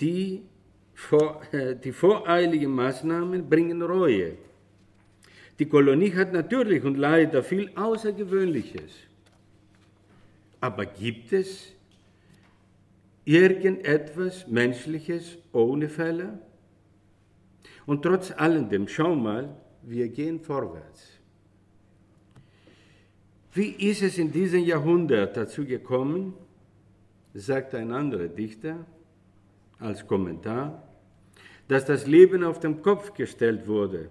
Die, vor, äh, die voreiligen Maßnahmen bringen Reue. Die Kolonie hat natürlich und leider viel Außergewöhnliches. Aber gibt es irgendetwas Menschliches ohne Fälle? Und trotz alledem, schau mal, wir gehen vorwärts. Wie ist es in diesem Jahrhundert dazu gekommen, sagt ein anderer Dichter als Kommentar, dass das Leben auf den Kopf gestellt wurde.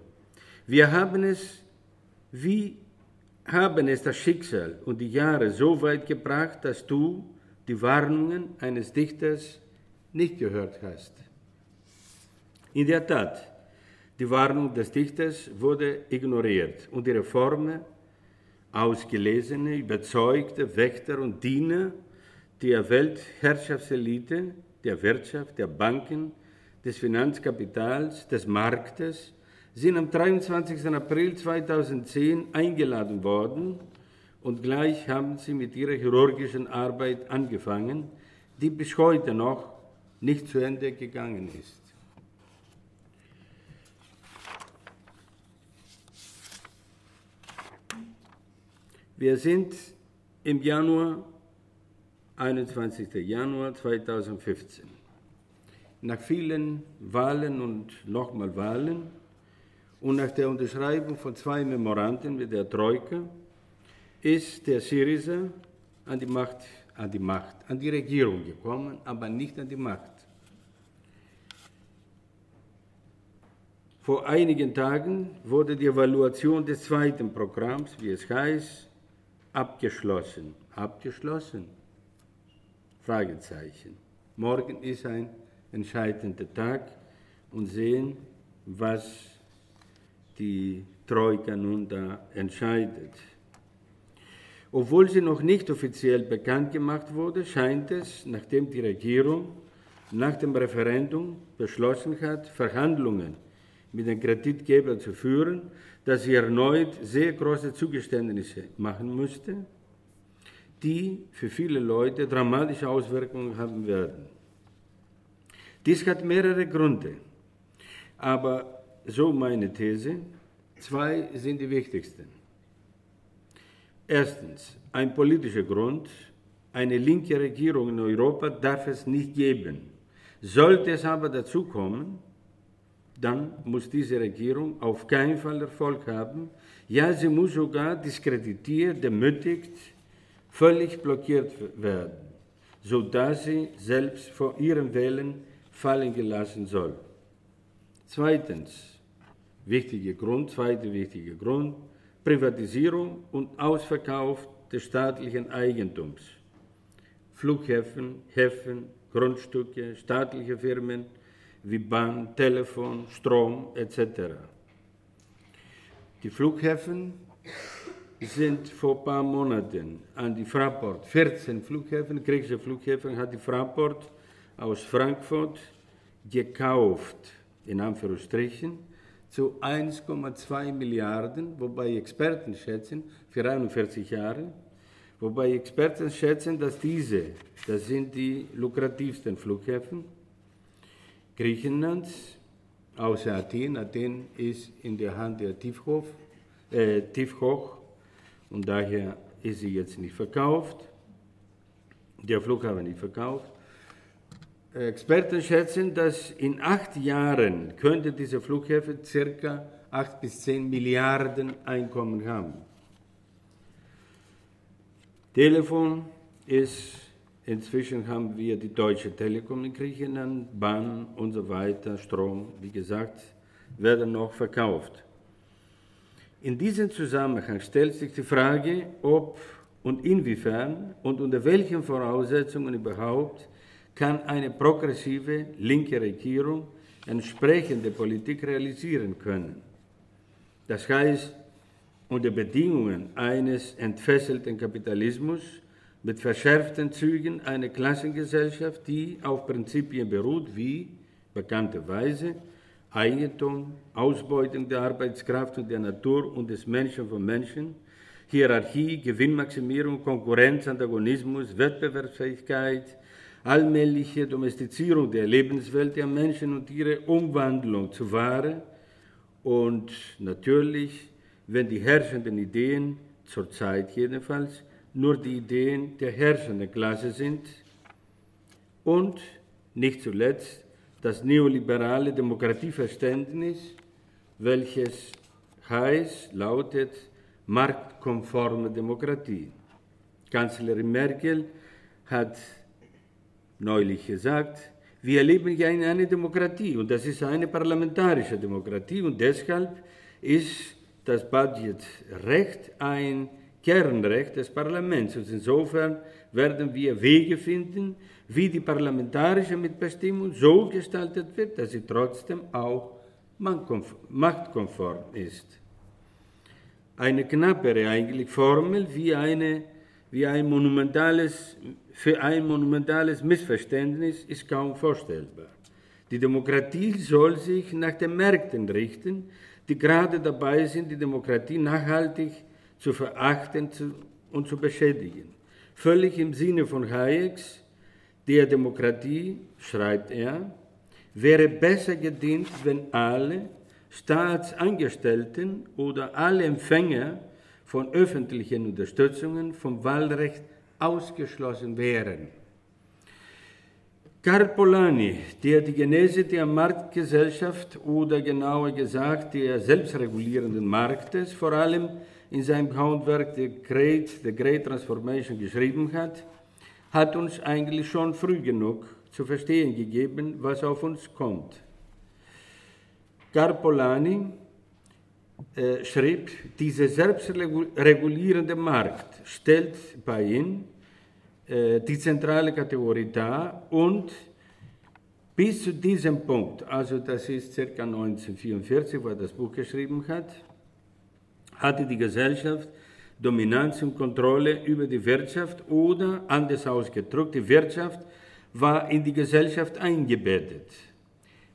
Wir haben es, wie haben es das Schicksal und die Jahre so weit gebracht, dass du die Warnungen eines Dichters nicht gehört hast. In der Tat, die Warnung des Dichters wurde ignoriert und die Reformen ausgelesene, überzeugte Wächter und Diener der Weltherrschaftselite, der Wirtschaft, der Banken, des Finanzkapitals, des Marktes, sind am 23. April 2010 eingeladen worden und gleich haben sie mit ihrer chirurgischen Arbeit angefangen, die bis heute noch nicht zu Ende gegangen ist. Wir sind im Januar, 21. Januar 2015. Nach vielen Wahlen und nochmal Wahlen und nach der Unterschreibung von zwei Memoranden mit der Troika ist der Syriza an die Macht, an die Macht, an die Regierung gekommen, aber nicht an die Macht. Vor einigen Tagen wurde die Evaluation des zweiten Programms, wie es heißt, abgeschlossen. Abgeschlossen? Fragezeichen. Morgen ist ein entscheidender Tag und sehen, was die Troika nun da entscheidet. Obwohl sie noch nicht offiziell bekannt gemacht wurde, scheint es, nachdem die Regierung nach dem Referendum beschlossen hat, Verhandlungen mit den Kreditgebern zu führen, dass sie erneut sehr große Zugeständnisse machen musste, die für viele Leute dramatische Auswirkungen haben werden. Dies hat mehrere Gründe, aber so meine These, zwei sind die wichtigsten. Erstens, ein politischer Grund, eine linke Regierung in Europa darf es nicht geben. Sollte es aber dazu kommen, dann muss diese Regierung auf keinen Fall Erfolg haben. Ja, sie muss sogar diskreditiert, demütigt, völlig blockiert werden, sodass sie selbst vor ihren Wählen fallen gelassen soll. Zweitens, wichtiger Grund, zweiter wichtiger Grund, Privatisierung und Ausverkauf des staatlichen Eigentums. Flughäfen, Häfen, Grundstücke, staatliche Firmen, wie Bahn, Telefon, Strom etc. Die Flughäfen sind vor ein paar Monaten an die Fraport, 14 Flughäfen, griechische Flughäfen, hat die Fraport aus Frankfurt gekauft, in Anführungsstrichen, zu 1,2 Milliarden, wobei Experten schätzen, für 41 Jahre, wobei Experten schätzen, dass diese, das sind die lukrativsten Flughäfen, Griechenlands, außer Athen. Athen ist in der Hand der Tiefhof, äh, Tiefhoch und daher ist sie jetzt nicht verkauft, der Flughafen nicht verkauft. Experten schätzen, dass in acht Jahren könnte dieser Flughäfen circa 8 bis 10 Milliarden Einkommen haben. Telefon ist Inzwischen haben wir die Deutsche Telekom in Griechenland, Bahn und so weiter, Strom, wie gesagt, werden noch verkauft. In diesem Zusammenhang stellt sich die Frage, ob und inwiefern und unter welchen Voraussetzungen überhaupt kann eine progressive linke Regierung entsprechende Politik realisieren können. Das heißt, unter Bedingungen eines entfesselten Kapitalismus mit verschärften Zügen eine Klassengesellschaft, die auf Prinzipien beruht wie bekannterweise Eigentum, Ausbeutung der Arbeitskraft und der Natur und des Menschen von Menschen, Hierarchie, Gewinnmaximierung, Konkurrenz, Antagonismus, Wettbewerbsfähigkeit, allmähliche Domestizierung der Lebenswelt der Menschen und ihre Umwandlung zu Ware und natürlich, wenn die herrschenden Ideen, zurzeit jedenfalls, nur die Ideen der herrschenden Klasse sind. Und nicht zuletzt das neoliberale Demokratieverständnis, welches heißt, lautet marktkonforme Demokratie. Kanzlerin Merkel hat neulich gesagt, wir leben ja in einer Demokratie und das ist eine parlamentarische Demokratie und deshalb ist das Budgetrecht ein Kernrecht des Parlaments. Und insofern werden wir Wege finden, wie die parlamentarische Mitbestimmung so gestaltet wird, dass sie trotzdem auch machtkonform ist. Eine knappere eigentlich Formel wie, eine, wie ein monumentales, für ein monumentales Missverständnis ist kaum vorstellbar. Die Demokratie soll sich nach den Märkten richten, die gerade dabei sind, die Demokratie nachhaltig zu verachten und zu beschädigen. Völlig im Sinne von Hayeks, der Demokratie, schreibt er, wäre besser gedient, wenn alle Staatsangestellten oder alle Empfänger von öffentlichen Unterstützungen vom Wahlrecht ausgeschlossen wären. Karl Polanyi, der die Genese der Marktgesellschaft oder genauer gesagt der selbstregulierenden Marktes vor allem in seinem Handwerk The Great, The Great Transformation geschrieben hat, hat uns eigentlich schon früh genug zu verstehen gegeben, was auf uns kommt. Carpolani äh, schrieb, dieser selbstregulierende Markt stellt bei ihm äh, die zentrale Kategorie dar und bis zu diesem Punkt, also das ist ca. 1944, wo er das Buch geschrieben hat, hatte die Gesellschaft Dominanz und Kontrolle über die Wirtschaft oder, anders ausgedrückt, die Wirtschaft war in die Gesellschaft eingebettet.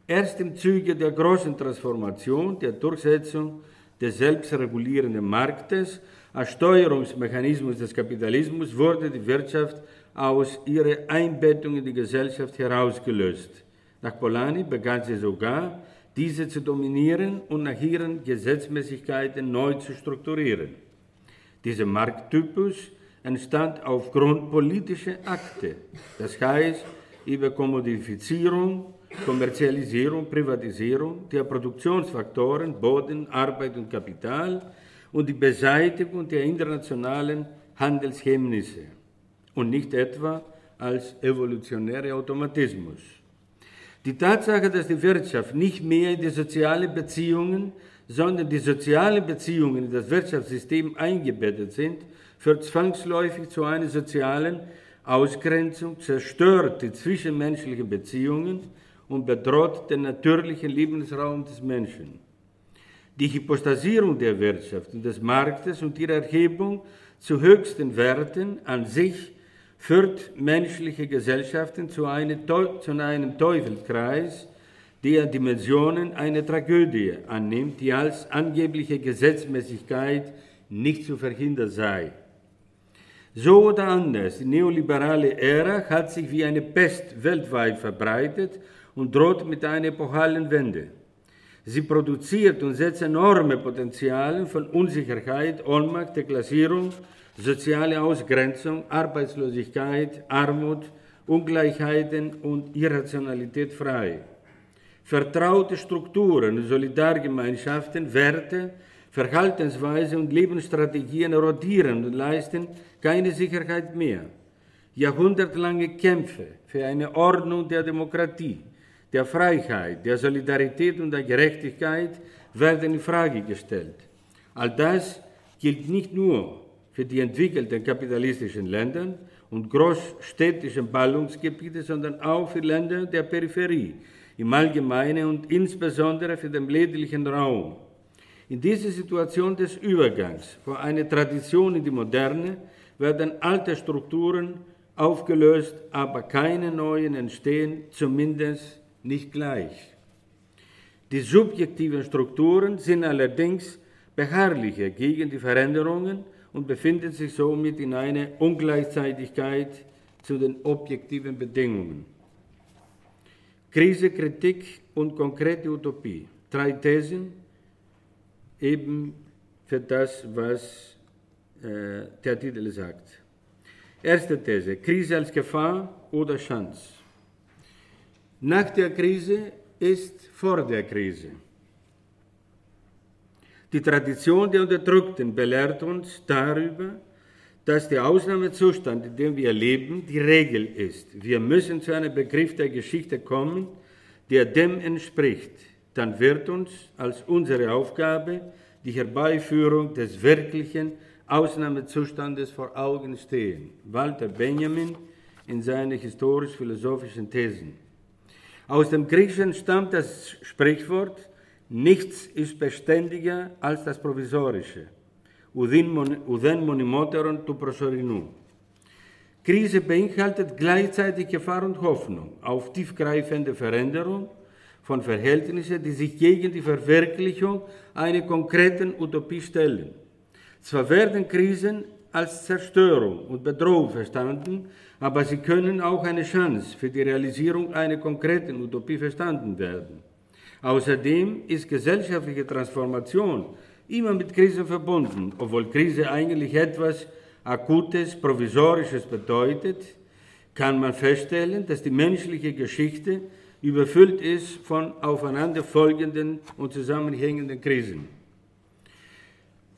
Erst im Zuge der großen Transformation, der Durchsetzung des selbstregulierenden Marktes als Steuerungsmechanismus des Kapitalismus wurde die Wirtschaft aus ihrer Einbettung in die Gesellschaft herausgelöst. Nach Polanyi begann sie sogar, diese zu dominieren und nach ihren Gesetzmäßigkeiten neu zu strukturieren. Dieser Markttypus entstand aufgrund politischer Akte, das heißt über Kommodifizierung, Kommerzialisierung, Privatisierung der Produktionsfaktoren Boden, Arbeit und Kapital und die Beseitigung der internationalen Handelshemmnisse und nicht etwa als evolutionärer Automatismus. Die Tatsache, dass die Wirtschaft nicht mehr in die sozialen Beziehungen, sondern die sozialen Beziehungen in das Wirtschaftssystem eingebettet sind, führt zwangsläufig zu einer sozialen Ausgrenzung, zerstört die zwischenmenschlichen Beziehungen und bedroht den natürlichen Lebensraum des Menschen. Die Hypostasierung der Wirtschaft und des Marktes und ihre Erhebung zu höchsten Werten an sich führt menschliche Gesellschaften zu, eine, zu einem Teufelskreis, der Dimensionen einer Tragödie annimmt, die als angebliche Gesetzmäßigkeit nicht zu verhindern sei. So oder anders, die neoliberale Ära hat sich wie eine Pest weltweit verbreitet und droht mit einer epochalen Wende. Sie produziert und setzt enorme Potenziale von Unsicherheit, Ohnmacht, Deklassierung, soziale Ausgrenzung, Arbeitslosigkeit, Armut, Ungleichheiten und Irrationalität frei. Vertraute Strukturen, Solidargemeinschaften, Werte, Verhaltensweise und Lebensstrategien erodieren und leisten keine Sicherheit mehr. Jahrhundertlange Kämpfe für eine Ordnung der Demokratie, der Freiheit, der Solidarität und der Gerechtigkeit werden in Frage gestellt. All das gilt nicht nur für die entwickelten kapitalistischen Länder und großstädtischen Ballungsgebiete, sondern auch für Länder der Peripherie im Allgemeinen und insbesondere für den ländlichen Raum. In dieser Situation des Übergangs von einer Tradition in die Moderne werden alte Strukturen aufgelöst, aber keine neuen entstehen, zumindest nicht gleich. Die subjektiven Strukturen sind allerdings beharrlicher gegen die Veränderungen und befindet sich somit in einer Ungleichzeitigkeit zu den objektiven Bedingungen. Krise, Kritik und konkrete Utopie. Drei Thesen, eben für das, was äh, der Titel sagt. Erste These, Krise als Gefahr oder Chance. Nach der Krise ist vor der Krise. Die Tradition der Unterdrückten belehrt uns darüber, dass der Ausnahmezustand, in dem wir leben, die Regel ist. Wir müssen zu einem Begriff der Geschichte kommen, der dem entspricht. Dann wird uns als unsere Aufgabe die Herbeiführung des wirklichen Ausnahmezustandes vor Augen stehen. Walter Benjamin in seinen historisch-philosophischen Thesen. Aus dem Griechischen stammt das Sprichwort, Nichts ist beständiger als das Provisorische, ουδέν μονιμότερον του προσωρινού. Krise beinhaltet gleichzeitig Gefahr und Hoffnung auf tiefgreifende Veränderung von Verhältnissen, die sich gegen die Verwirklichung einer konkreten Utopie stellen. Zwar werden Krisen als Zerstörung und Bedrohung verstanden, aber sie können auch eine Chance für die Realisierung einer konkreten Utopie verstanden werden. Außerdem ist gesellschaftliche Transformation immer mit Krisen verbunden, obwohl Krise eigentlich etwas Akutes, Provisorisches bedeutet, kann man feststellen, dass die menschliche Geschichte überfüllt ist von aufeinanderfolgenden und zusammenhängenden Krisen.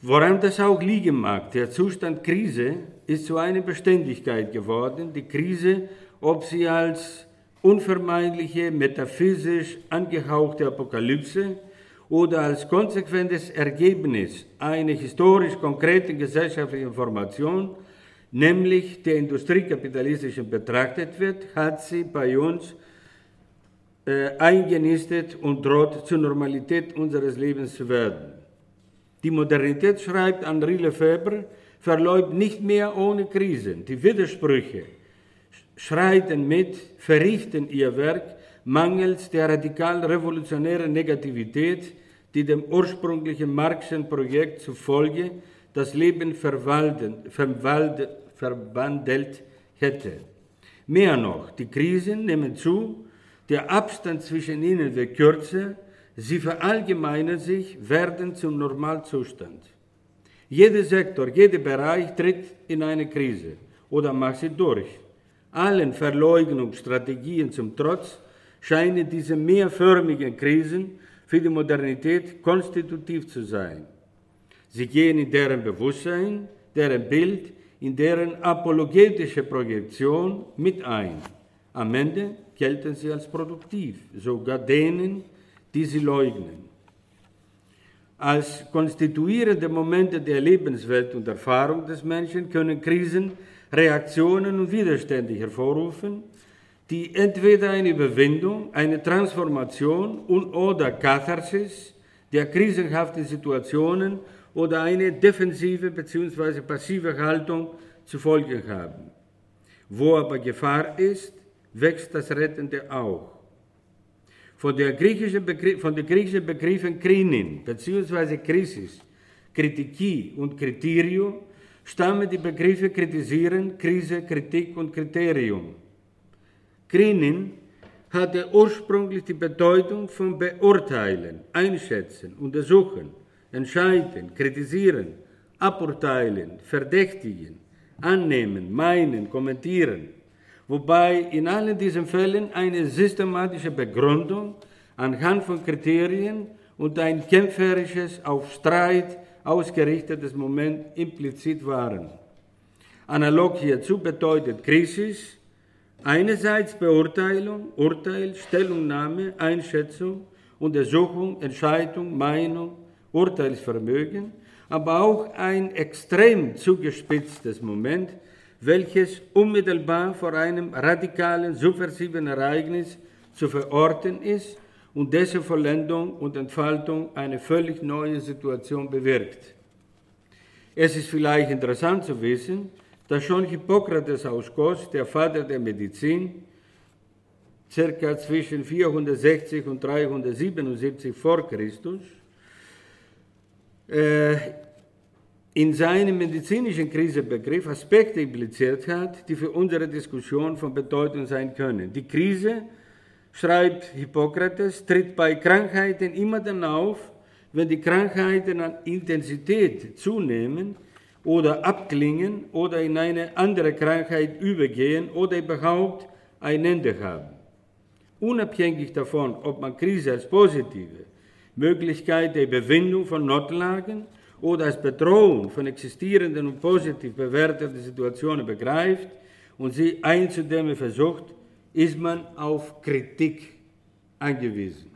Woran das auch liegen mag, der Zustand Krise ist zu einer Beständigkeit geworden. Die Krise, ob sie als unvermeidliche, metaphysisch angehauchte Apokalypse oder als konsequentes Ergebnis einer historisch konkreten gesellschaftlichen Formation, nämlich der industriekapitalistischen betrachtet wird, hat sie bei uns äh, eingenistet und droht zur Normalität unseres Lebens zu werden. Die Modernität, schreibt Henri Lefebvre, verläuft nicht mehr ohne Krisen. Die Widersprüche, schreiten mit, verrichten ihr Werk mangels der radikal revolutionären Negativität, die dem ursprünglichen Marxischen Projekt zufolge das Leben verwandelt hätte. Mehr noch, die Krisen nehmen zu, der Abstand zwischen ihnen wird kürzer, sie verallgemeinern sich, werden zum Normalzustand. Jeder Sektor, jeder Bereich tritt in eine Krise oder macht sie durch. Allen Verleugnungsstrategien zum Trotz scheinen diese mehrförmigen Krisen für die Modernität konstitutiv zu sein. Sie gehen in deren Bewusstsein, deren Bild, in deren apologetische Projektion mit ein. Am Ende gelten sie als produktiv, sogar denen, die sie leugnen. Als konstituierende Momente der Lebenswelt und Erfahrung des Menschen können Krisen Reaktionen und Widerstände hervorrufen, die entweder eine Überwindung, eine Transformation und oder Katharsis der krisenhaften Situationen oder eine defensive bzw. passive Haltung zu folgen haben. Wo aber Gefahr ist, wächst das Rettende auch. Von, der griechischen Begriff, von den griechischen Begriffen Krinin bzw. Krisis, Kritikie und Kriterio stammen die Begriffe kritisieren, Krise, Kritik und Kriterium. Krinin hatte ursprünglich die Bedeutung von beurteilen, einschätzen, untersuchen, entscheiden, kritisieren, aburteilen, verdächtigen, annehmen, meinen, kommentieren, wobei in allen diesen Fällen eine systematische Begründung anhand von Kriterien und ein kämpferisches auf Streit ausgerichtetes Moment implizit waren. Analog hierzu bedeutet Krisis einerseits Beurteilung, Urteil, Stellungnahme, Einschätzung, Untersuchung, Entscheidung, Meinung, Urteilsvermögen, aber auch ein extrem zugespitztes Moment, welches unmittelbar vor einem radikalen, subversiven Ereignis zu verorten ist und dessen Vollendung und Entfaltung eine völlig neue Situation bewirkt. Es ist vielleicht interessant zu wissen, dass schon Hippokrates aus Kos, der Vater der Medizin, circa zwischen 460 und 377 vor Christus, äh, in seinem medizinischen Krisebegriff Aspekte impliziert hat, die für unsere Diskussion von Bedeutung sein können. Die Krise, schreibt Hippokrates, tritt bei Krankheiten immer dann auf, wenn die Krankheiten an Intensität zunehmen oder abklingen oder in eine andere Krankheit übergehen oder überhaupt ein Ende haben. Unabhängig davon, ob man Krise als positive Möglichkeit der Überwindung von Notlagen oder als Bedrohung von existierenden und positiv bewerteten Situationen begreift und sie einzudämmen versucht, ist man auf Kritik angewiesen.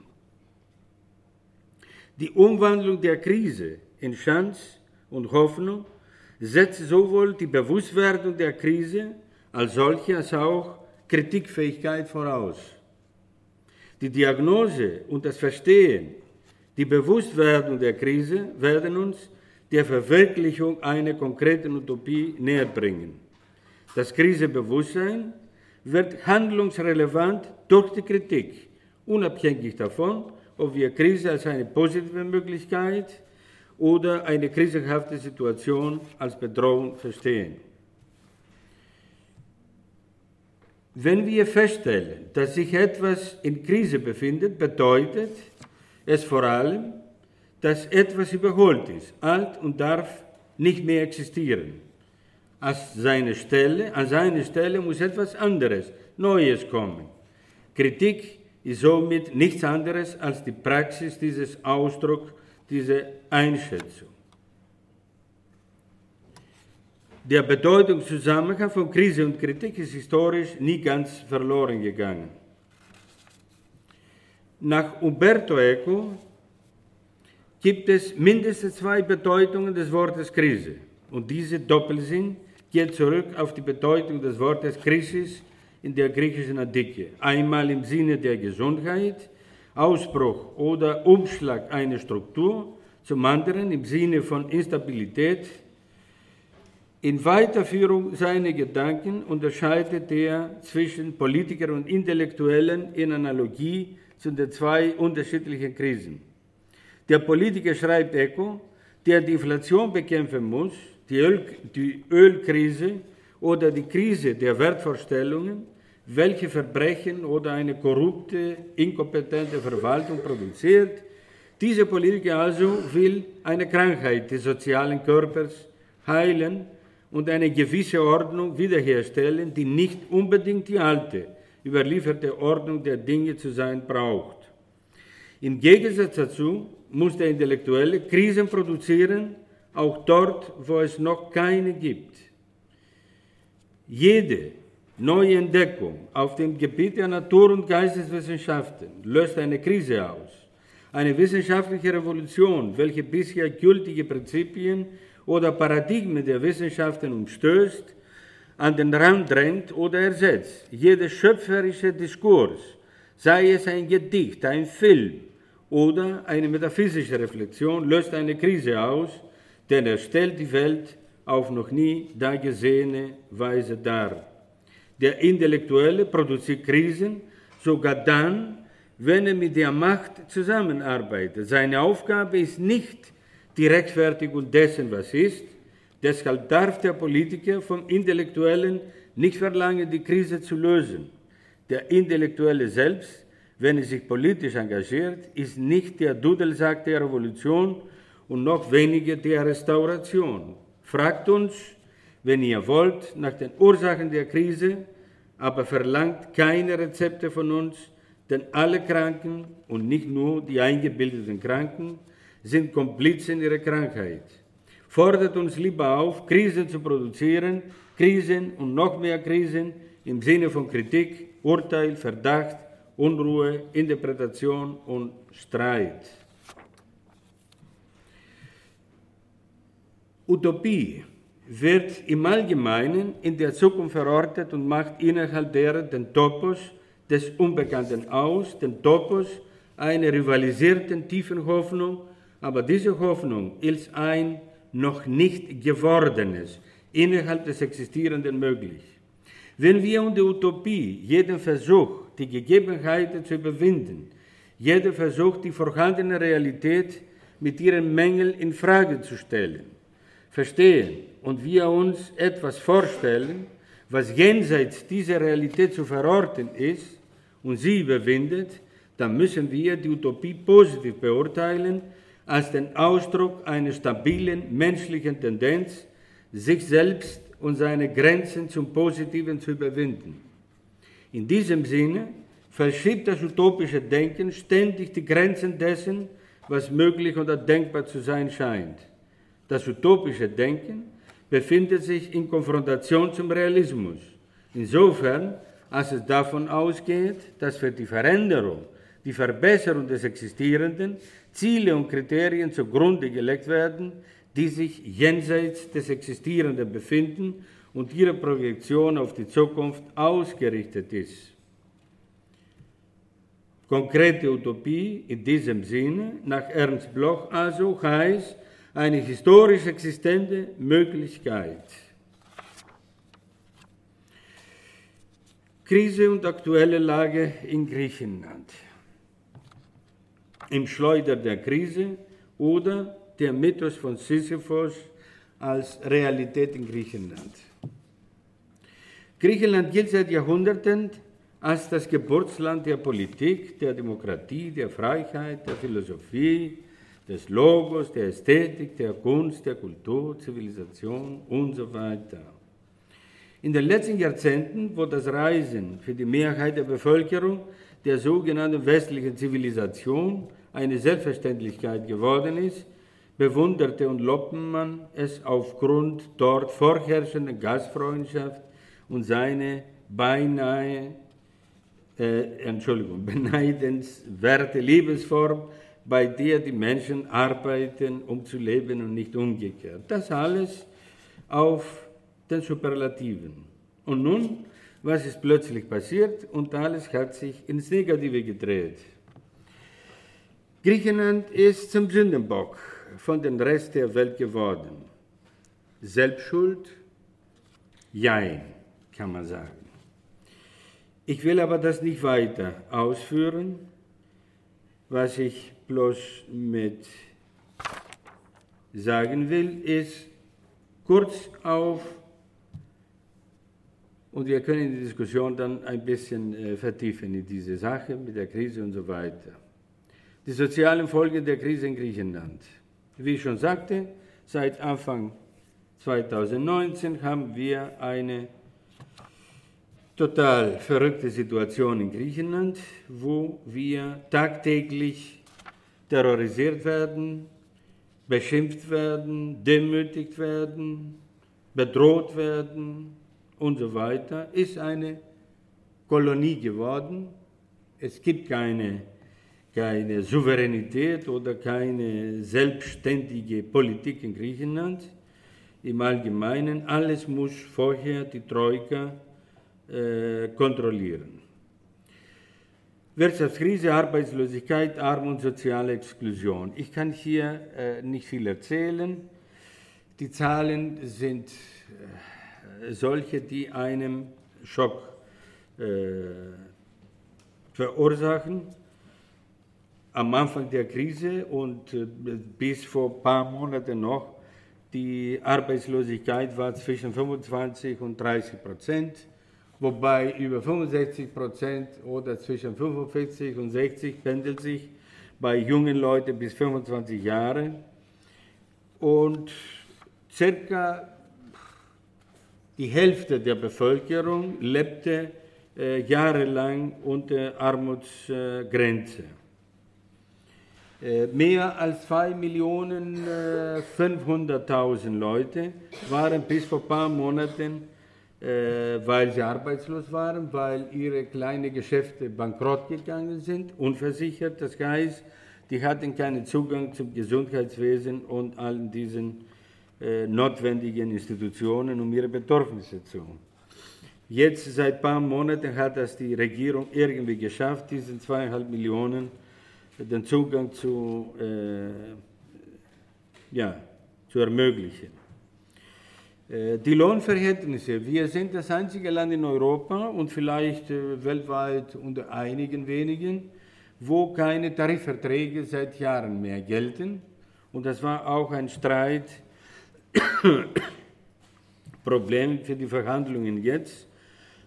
Die Umwandlung der Krise in Chance und Hoffnung setzt sowohl die Bewusstwerdung der Krise als solche als auch Kritikfähigkeit voraus. Die Diagnose und das Verstehen, die Bewusstwerdung der Krise werden uns der Verwirklichung einer konkreten Utopie näher bringen. Das Krisebewusstsein wird handlungsrelevant durch die Kritik, unabhängig davon, ob wir Krise als eine positive Möglichkeit oder eine krisenhafte Situation als Bedrohung verstehen. Wenn wir feststellen, dass sich etwas in Krise befindet, bedeutet es vor allem, dass etwas überholt ist, alt und darf nicht mehr existieren. Als seine Stelle, an seine Stelle muss etwas anderes, Neues kommen. Kritik ist somit nichts anderes als die Praxis dieses Ausdrucks, dieser Einschätzung. Der Bedeutungszusammenhang von Krise und Kritik ist historisch nie ganz verloren gegangen. Nach Umberto Eco gibt es mindestens zwei Bedeutungen des Wortes Krise. Und diese Doppelsinn geht zurück auf die Bedeutung des Wortes Krisis in der griechischen Antike. Einmal im Sinne der Gesundheit, Ausbruch oder Umschlag einer Struktur, zum anderen im Sinne von Instabilität. In Weiterführung seiner Gedanken unterscheidet er zwischen Politikern und Intellektuellen in Analogie zu den zwei unterschiedlichen Krisen. Der Politiker schreibt Eco, der die Inflation bekämpfen muss, die, Öl, die Ölkrise oder die Krise der Wertvorstellungen, welche Verbrechen oder eine korrupte, inkompetente Verwaltung produziert. Dieser Politiker also will eine Krankheit des sozialen Körpers heilen und eine gewisse Ordnung wiederherstellen, die nicht unbedingt die alte, überlieferte Ordnung der Dinge zu sein braucht. Im Gegensatz dazu muss der Intellektuelle Krisen produzieren, auch dort, wo es noch keine gibt. Jede neue Entdeckung auf dem Gebiet der Natur- und Geisteswissenschaften löst eine Krise aus. Eine wissenschaftliche Revolution, welche bisher gültige Prinzipien oder Paradigmen der Wissenschaften umstößt, an den Rand drängt oder ersetzt. Jeder schöpferische Diskurs, sei es ein Gedicht, ein Film oder eine metaphysische Reflexion, löst eine Krise aus, denn er stellt die Welt auf noch nie dagesehene Weise dar. Der Intellektuelle produziert Krisen sogar dann, wenn er mit der Macht zusammenarbeitet. Seine Aufgabe ist nicht die Rechtfertigung dessen, was ist. Deshalb darf der Politiker vom Intellektuellen nicht verlangen, die Krise zu lösen. Der Intellektuelle selbst, wenn er sich politisch engagiert, ist nicht der Dudelsack der Revolution und noch weniger der Restauration. Fragt uns, wenn ihr wollt, nach den Ursachen der Krise, aber verlangt keine Rezepte von uns, denn alle Kranken und nicht nur die eingebildeten Kranken sind Komplizen ihrer Krankheit. Fordert uns lieber auf, Krisen zu produzieren, Krisen und noch mehr Krisen im Sinne von Kritik, Urteil, Verdacht, Unruhe, Interpretation und Streit. Utopie wird im Allgemeinen in der Zukunft verortet und macht innerhalb derer den Topos des Unbekannten aus, den Topos einer rivalisierten tiefen Hoffnung, aber diese Hoffnung ist ein noch nicht gewordenes innerhalb des Existierenden möglich. Wenn wir in der Utopie jeden Versuch, die Gegebenheiten zu überwinden, jeder Versuch, die vorhandene Realität mit ihren Mängeln in Frage zu stellen, verstehen und wir uns etwas vorstellen, was jenseits dieser Realität zu verorten ist und sie überwindet, dann müssen wir die Utopie positiv beurteilen als den Ausdruck einer stabilen menschlichen Tendenz, sich selbst und seine Grenzen zum Positiven zu überwinden. In diesem Sinne verschiebt das utopische Denken ständig die Grenzen dessen, was möglich oder denkbar zu sein scheint. Das utopische Denken befindet sich in Konfrontation zum Realismus, insofern als es davon ausgeht, dass für die Veränderung, die Verbesserung des Existierenden Ziele und Kriterien zugrunde gelegt werden, die sich jenseits des Existierenden befinden und ihre Projektion auf die Zukunft ausgerichtet ist. Konkrete Utopie in diesem Sinne, nach Ernst Bloch also, heißt eine historisch existente Möglichkeit. Krise und aktuelle Lage in Griechenland. Im Schleuder der Krise oder der Mythos von Sisyphos als Realität in Griechenland. Griechenland gilt seit Jahrhunderten als das Geburtsland der Politik, der Demokratie, der Freiheit, der Philosophie, des Logos, der Ästhetik, der Kunst, der Kultur, Zivilisation und so weiter. In den letzten Jahrzehnten, wo das Reisen für die Mehrheit der Bevölkerung der sogenannten westlichen Zivilisation eine Selbstverständlichkeit geworden ist, bewunderte und lobte man es aufgrund dort vorherrschender Gastfreundschaft und seine beinahe, äh, Entschuldigung, beneidenswerte Lebensform, bei der die Menschen arbeiten, um zu leben und nicht umgekehrt. Das alles auf den Superlativen. Und nun, was ist plötzlich passiert? Und alles hat sich ins Negative gedreht. Griechenland ist zum Sündenbock von dem Rest der Welt geworden. Selbstschuld? Jein kann man sagen. Ich will aber das nicht weiter ausführen. Was ich bloß mit sagen will, ist kurz auf, und wir können die Diskussion dann ein bisschen äh, vertiefen in diese Sache mit der Krise und so weiter. Die sozialen Folgen der Krise in Griechenland. Wie ich schon sagte, seit Anfang 2019 haben wir eine total verrückte Situation in Griechenland, wo wir tagtäglich terrorisiert werden, beschimpft werden, demütigt werden, bedroht werden und so weiter, ist eine Kolonie geworden. Es gibt keine, keine Souveränität oder keine selbstständige Politik in Griechenland. Im Allgemeinen, alles muss vorher die Troika äh, kontrollieren. Wirtschaftskrise, Arbeitslosigkeit, Armut, soziale Exklusion. Ich kann hier äh, nicht viel erzählen. Die Zahlen sind äh, solche, die einem Schock äh, verursachen. Am Anfang der Krise und äh, bis vor ein paar Monaten noch, die Arbeitslosigkeit war zwischen 25 und 30 Prozent wobei über 65 Prozent oder zwischen 45 und 60 pendelt sich bei jungen Leuten bis 25 Jahre und circa die Hälfte der Bevölkerung lebte äh, jahrelang unter Armutsgrenze. Äh, mehr als 2.500.000 äh, Leute waren bis vor ein paar Monaten weil sie arbeitslos waren, weil ihre kleinen Geschäfte bankrott gegangen sind, unversichert. Das heißt, die hatten keinen Zugang zum Gesundheitswesen und allen diesen äh, notwendigen Institutionen, um ihre Bedürfnisse zu. Jetzt seit ein paar Monaten hat das die Regierung irgendwie geschafft, diesen zweieinhalb Millionen den Zugang zu, äh, ja, zu ermöglichen. Äh, die Lohnverhältnisse. Wir sind das einzige Land in Europa und vielleicht äh, weltweit unter einigen wenigen, wo keine Tarifverträge seit Jahren mehr gelten. Und das war auch ein Streit Problem für die Verhandlungen jetzt.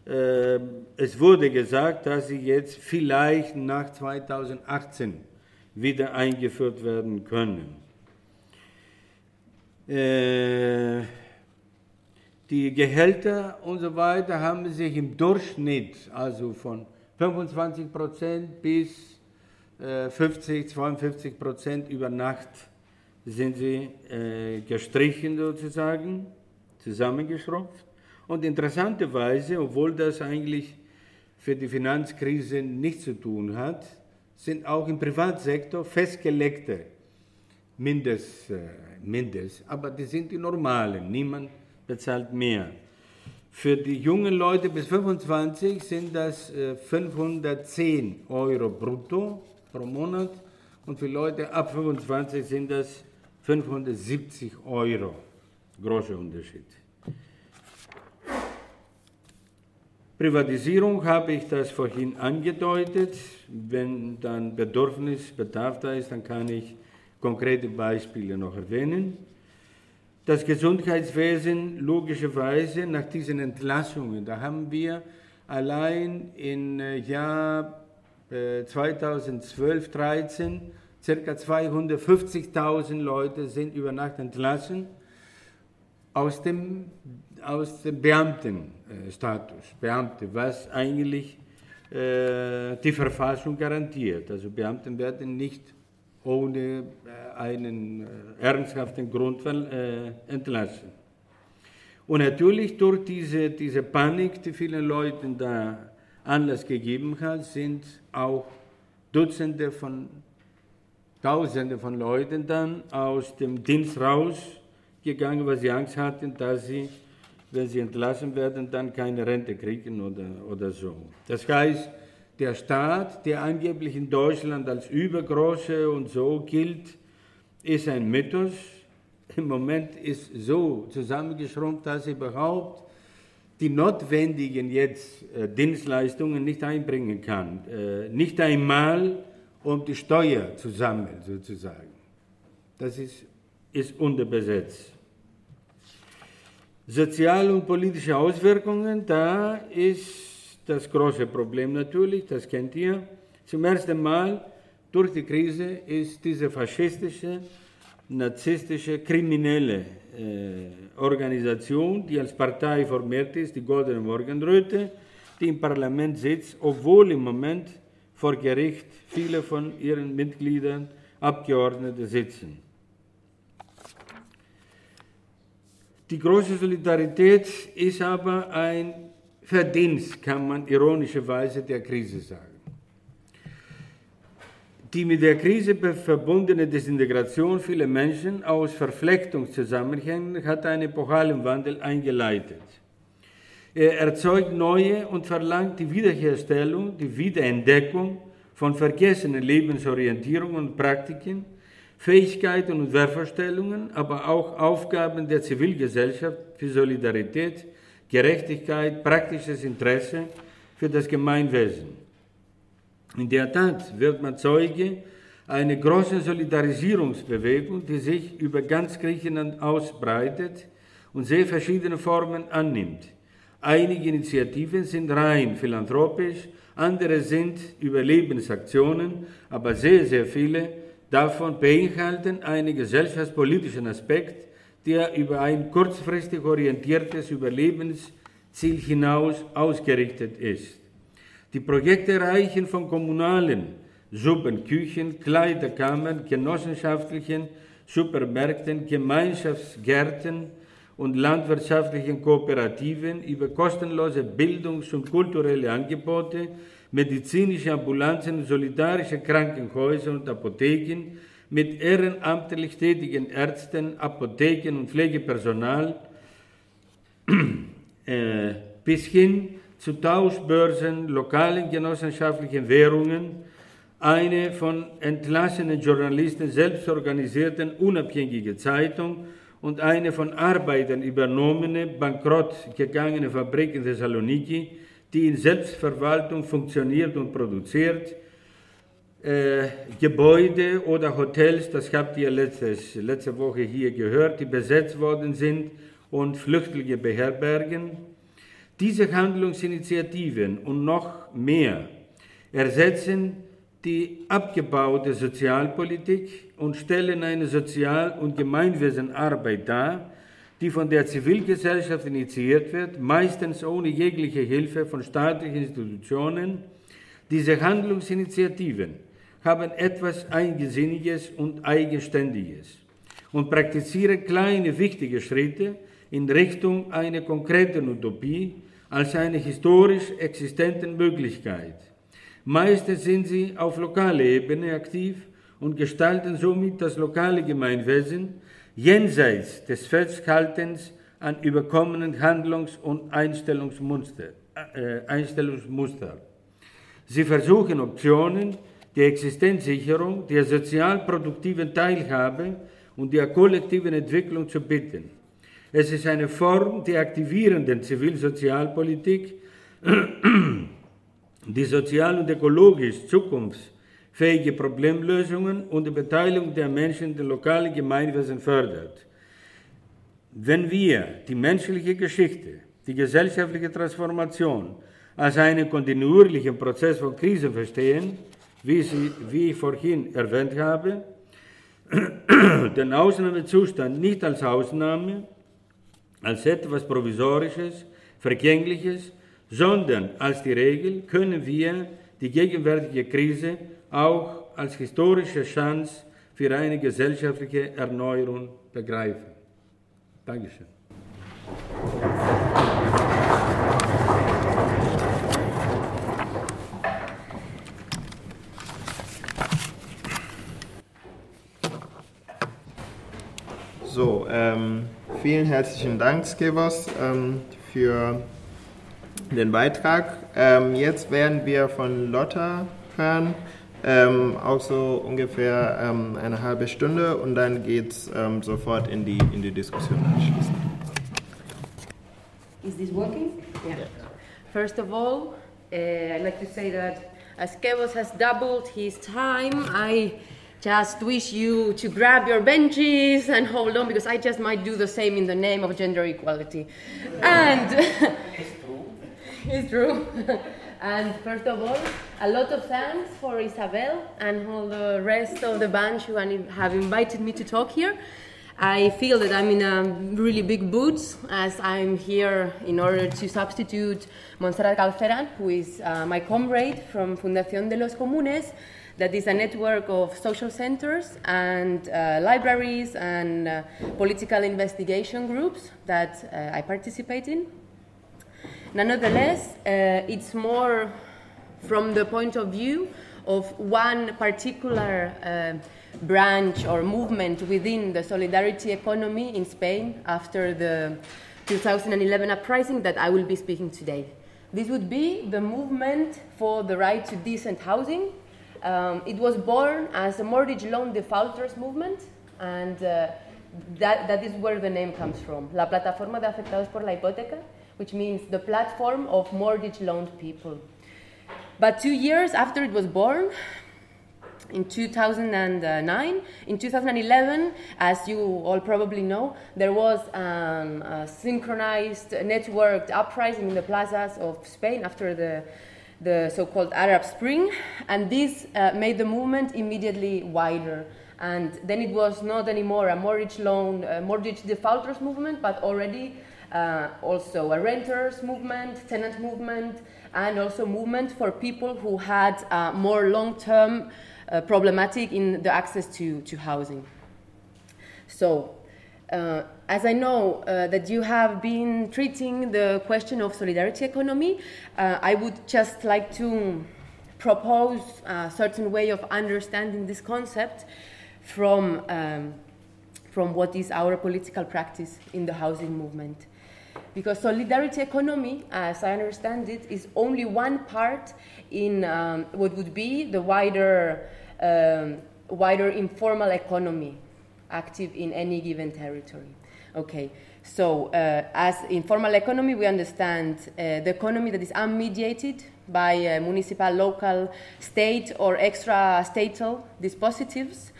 Äh, es wurde gesagt, dass sie jetzt vielleicht nach 2018 wieder eingeführt werden können. Äh, die Gehälter und so weiter haben sich im Durchschnitt, also von 25 Prozent bis 50, 52 Prozent über Nacht sind sie äh, gestrichen sozusagen, zusammengeschrumpft. Und interessanterweise, obwohl das eigentlich für die Finanzkrise nichts zu tun hat, sind auch im Privatsektor festgelegte Mindest, äh, Mindest, aber die sind die normalen, niemand bezahlt mehr. Für die jungen Leute bis 25 sind das äh, 510 Euro brutto pro Monat und für Leute ab 25 sind das 570 Euro. Großer Unterschied. Privatisierung habe ich das vorhin angedeutet. Wenn dann Bedürfnis, Bedarf da ist, dann kann ich konkrete Beispiele noch erwähnen. Das Gesundheitswesen logischerweise nach diesen Entlassungen, da haben wir allein im äh, Jahr 2012, 13 circa 250.000 Leute sind über Nacht entlassen aus dem, aus dem Beamtenstatus, Beamte, was eigentlich äh, die Verfassung garantiert. Also Beamten werden nicht ohne äh, einen äh, ernsthaften Grund äh, entlassen. Und natürlich durch diese, diese Panik, die vielen Leuten da Anlass gegeben hat, sind auch Dutzende von, Tausende von Leuten dann aus dem Dienst rausgegangen, weil sie Angst hatten, dass sie, wenn sie entlassen werden, dann keine Rente kriegen oder, oder so. Das heißt, der Staat, der angeblich in Deutschland als übergroße und so gilt, ist ein Mythos. Im Moment ist so zusammengeschrumpft, dass überhaupt die notwendigen jetzt äh, Dienstleistungen nicht einbringen kann. Äh, nicht einmal um die Steuer zu sammeln, sozusagen. Das ist, ist unterbesetzt. Soziale und politische Auswirkungen, da ist das große Problem natürlich, das kennt ihr. Zum ersten Mal durch die Krise ist diese faschistische, narzisstische, kriminelle äh, Organisation, die als Partei formiert ist, die Goldene Morgenröte, die im Parlament sitzt, obwohl im Moment vor Gericht viele von ihren Mitgliedern Abgeordnete sitzen. Die große Solidarität ist aber ein Verdienst, kann man ironischerweise der Krise sagen. Die mit der Krise verbundene Desintegration vieler Menschen aus Verflechtungszusammenhängen hat einen epochalen Wandel eingeleitet. Er erzeugt neue und verlangt die Wiederherstellung, die Wiederentdeckung von vergessenen Lebensorientierungen und Praktiken, Fähigkeiten und Wertvorstellungen, aber auch Aufgaben der Zivilgesellschaft für Solidarität, Gerechtigkeit, praktisches Interesse für das Gemeinwesen. In der Tat wird man Zeuge einer großen Solidarisierungsbewegung, die sich über ganz Griechenland ausbreitet und sehr verschiedene Formen annimmt. Einige Initiativen sind rein philanthropisch, andere sind Überlebensaktionen, aber sehr, sehr viele davon beinhalten einen gesellschaftspolitischen Aspekt, der über ein kurzfristig orientiertes Überlebensziel hinaus ausgerichtet ist. Die Projekte reichen von kommunalen Suppenküchen, Kleiderkammern, genossenschaftlichen Supermärkten, Gemeinschaftsgärten und landwirtschaftlichen Kooperativen über kostenlose Bildungs- und kulturelle Angebote, medizinische Ambulanzen solidarische Krankenhäuser und Apotheken mit ehrenamtlich tätigen Ärzten, Apotheken und Pflegepersonal äh, bis hin zu Tauschbörsen, lokalen genossenschaftlichen Währungen, eine von entlassenen Journalisten selbst organisierten unabhängige Zeitung und eine von Arbeitern übernommene, bankrott gegangene Fabrik in Thessaloniki, die in Selbstverwaltung funktioniert und produziert, äh, Gebäude oder Hotels, das habt ihr letztes, letzte Woche hier gehört, die besetzt worden sind und Flüchtlinge beherbergen. Diese Handlungsinitiativen und noch mehr ersetzen die abgebaute Sozialpolitik und stellen eine Sozial- und Gemeinwesenarbeit dar, die von der Zivilgesellschaft initiiert wird, meistens ohne jegliche Hilfe von staatlichen Institutionen. Diese Handlungsinitiativen haben etwas Eigensinniges und Eigenständiges und praktizieren kleine, wichtige Schritte in Richtung einer konkreten Utopie als eine historisch existente Möglichkeit. Meistens sind sie auf lokaler Ebene aktiv und gestalten somit das lokale Gemeinwesen jenseits des Festhaltens an überkommenen Handlungs- und Einstellungsmuster. Äh, Einstellungsmuster. Sie versuchen Optionen der Existenzsicherung, der sozialproduktiven Teilhabe und der kollektiven Entwicklung zu bieten. Es ist eine Form der aktivierenden Zivilsozialpolitik, die sozial und ökologisch zukunftsfähige Problemlösungen und die Beteiligung der Menschen in den lokalen Gemeinwesen fördert. Wenn wir die menschliche Geschichte, die gesellschaftliche Transformation als einen kontinuierlichen Prozess von Krise verstehen, wie, sie, wie ich vorhin erwähnt habe, den Ausnahmezustand nicht als Ausnahme, als etwas Provisorisches, Vergängliches, sondern als die Regel können wir die gegenwärtige Krise auch als historische Chance für eine gesellschaftliche Erneuerung begreifen. Dankeschön. So, ähm, vielen herzlichen Dank, Skevos, ähm, für den Beitrag. Ähm, jetzt werden wir von Lotta hören, ähm, auch so ungefähr ähm, eine halbe Stunde und dann geht es sofort in die, in die Diskussion anschließend. Is this working? Yeah. First of all, uh, I'd like to say that as Kevos has doubled his time, I just wish you to grab your benches and hold on because I just might do the same in the name of gender equality. And it's true. it's true. and first of all, a lot of thanks for Isabel and all the rest of the bunch who have invited me to talk here. I feel that I'm in a really big boots as I'm here in order to substitute Montserrat Galcerán, who is uh, my comrade from Fundación de los Comunes, that is a network of social centers and uh, libraries and uh, political investigation groups that uh, I participate in. Nonetheless, uh, it's more from the point of view of one particular uh, branch or movement within the solidarity economy in Spain after the 2011 uprising that I will be speaking today. This would be the movement for the right to decent housing um, it was born as a mortgage loan defaulters movement, and uh, that, that is where the name comes from. La Plataforma de Afectados por la Hipoteca, which means the platform of mortgage loaned people. But two years after it was born, in 2009. In 2011, as you all probably know, there was um, a synchronized, networked uprising in the plazas of Spain after the the so-called Arab Spring, and this uh, made the movement immediately wider. And then it was not anymore a mortgage loan, a mortgage defaulters movement, but already uh, also a renters movement, tenant movement, and also movement for people who had uh, more long-term uh, problematic in the access to, to housing. So uh, as I know uh, that you have been treating the question of solidarity economy, uh, I would just like to propose a certain way of understanding this concept from, um, from what is our political practice in the housing movement. Because solidarity economy, as I understand it, is only one part in um, what would be the wider, um, wider informal economy active in any given territory. Okay, so uh, as informal economy, we understand uh, the economy that is unmediated by uh, municipal, local, state, or extra statal dispositives.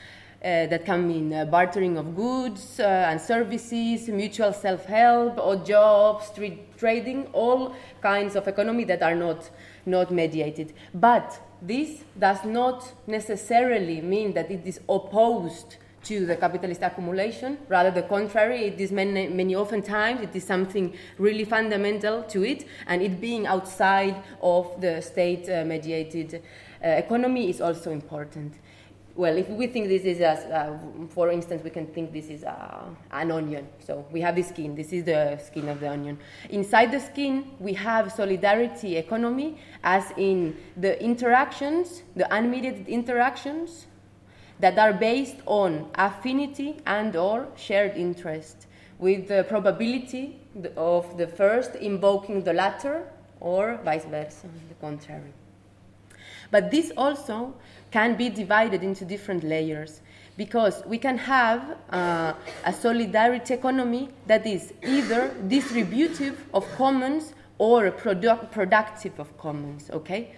Uh, that can mean uh, bartering of goods uh, and services, mutual self help, or jobs, street trading, all kinds of economy that are not, not mediated. But this does not necessarily mean that it is opposed to the capitalist accumulation. Rather, the contrary, it is many, many often times it is something really fundamental to it, and it being outside of the state uh, mediated economy is also important well, if we think this is, a, uh, for instance, we can think this is an onion. So we have the skin. This is the skin of the onion. Inside the skin, we have solidarity economy, as in the interactions, the unmediated interactions that are based on affinity and or shared interest, with the probability of the first invoking the latter, or vice versa, the contrary. But this also can be divided into different layers because we can have uh, a solidarity economy that is either distributive of commons or product, productive of commons, okay?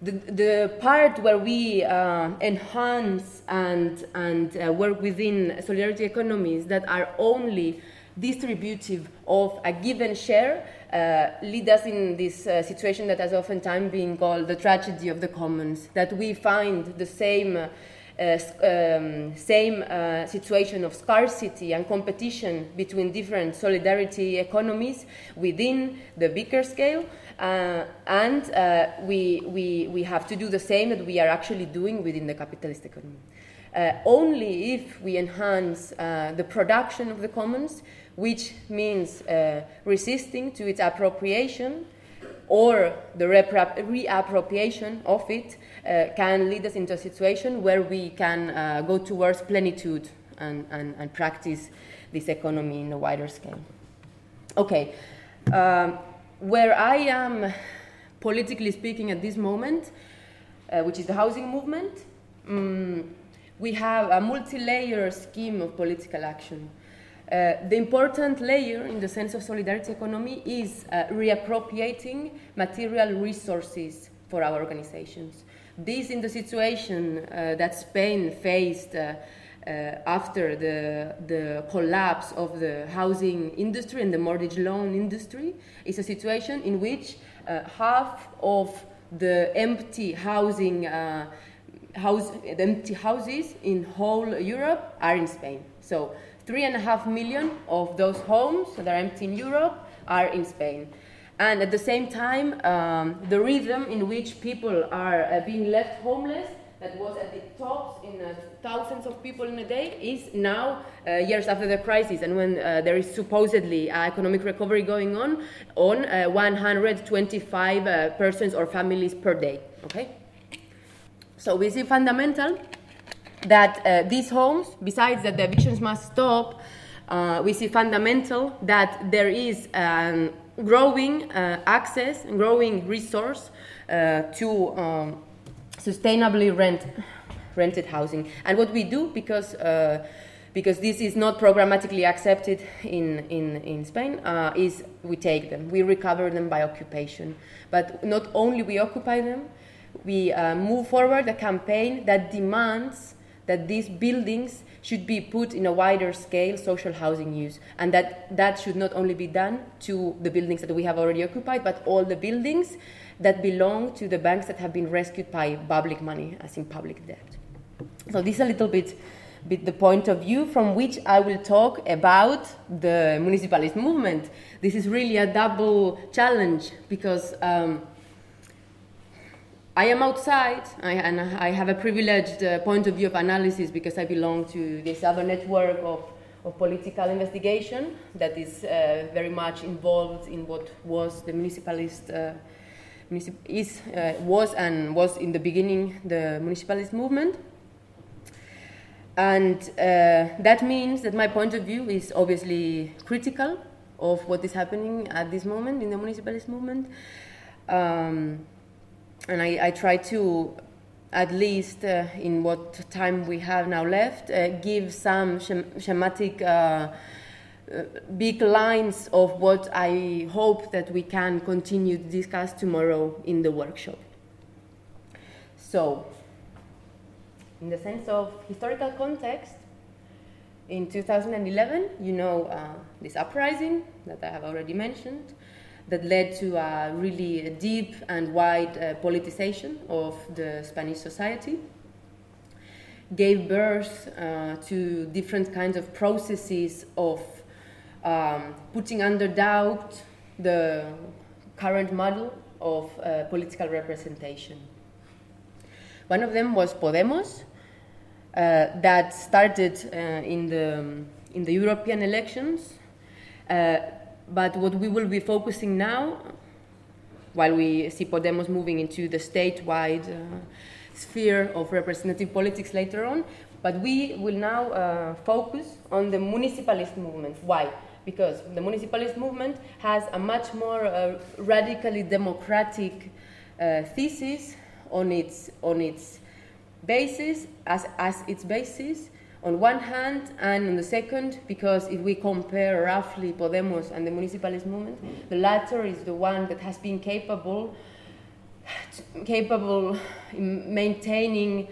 The, the part where we uh, enhance and, and uh, work within solidarity economies that are only distributive of a given share uh, lead us in this uh, situation that has oftentimes been called the tragedy of the commons, that we find the same. Uh, um, same uh, situation of scarcity and competition between different solidarity economies within the bigger scale, uh, and uh, we, we, we have to do the same that we are actually doing within the capitalist economy. only if we enhance the production of the commons, which means uh, resisting to its appropriation or the reappropriation of it uh, can lead us into a situation where we can uh, go towards plenitude and, and, and, practice this economy in a wider scale. Okay, um, where I am politically speaking at this moment, uh, which is the housing movement, um, we have a multi layer scheme of political action. Uh, the important layer in the sense of solidarity economy is uh, reappropriating material resources for our organizations. This in the situation uh, that Spain faced uh, after the, the collapse of the housing industry and the mortgage loan industry is a situation in which half of the empty housing house, the empty houses in whole Europe are in Spain. So Three and a half million of those homes that are empty in Europe are in Spain. And at the same time, um, the rhythm in which people are uh, being left homeless, that was at the tops in uh, thousands of people in a day, is now, uh, years after the crisis, and when uh, there is supposedly economic recovery going on, on uh, 125 uh, persons or families per day. Okay? So we see fundamental that uh, these homes, besides that the evictions must stop, uh, we see fundamental that there is um, growing uh, access growing resource uh, to um, sustainably rent rented housing. And what we do, because uh, because this is not programmatically accepted in, in, in Spain, uh, is we take them, we recover them by occupation. But not only we occupy them, we move forward a campaign that demands that these buildings should be put in a wider scale social housing use and that that should not only be done to the buildings that we have already occupied but all the buildings that belong to the banks that have been rescued by public money as in public debt so this is a little bit bit the point of view from which I will talk about the municipalist movement. This is really a double challenge because um, I am outside, I, and I have a privileged uh, point of view of analysis because I belong to this other network of, of political investigation that is uh, very much involved in what was the municipalist. Uh, is, uh, was and was in the beginning the municipalist movement. And uh, that means that my point of view is obviously critical of what is happening at this moment in the municipalist movement. Um, and I, I try to, at least uh, in what time we have now left, uh, give some schematic uh, uh, big lines of what I hope that we can continue to discuss tomorrow in the workshop. So, in the sense of historical context, in 2011, you know, uh, this uprising that I have already mentioned that led to a really deep and wide uh, politicization of the Spanish society, gave birth uh, to different kinds of processes of um, putting under doubt the current model of uh, political representation. One of them was Podemos, that started uh, in, the, in the European elections. Uh, but what we will be focusing now, while we see Podemos moving into the statewide sphere of representative politics later on, but we will now uh, focus on the municipalist movement. Why? Because the municipalist movement has a much more uh, radically democratic uh, thesis on its, on its basis, as, as its basis, on one hand, and on the second, because if we compare roughly Podemos and the municipalist movement, the latter is the one that has been capable, capable in maintaining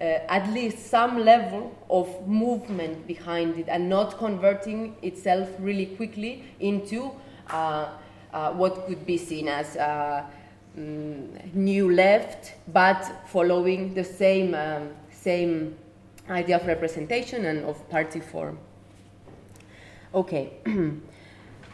uh, at least some level of movement behind it and not converting itself really quickly into uh, uh, what could be seen as mm, new left, but following the same, um, same idea of representation and of party form. Okay.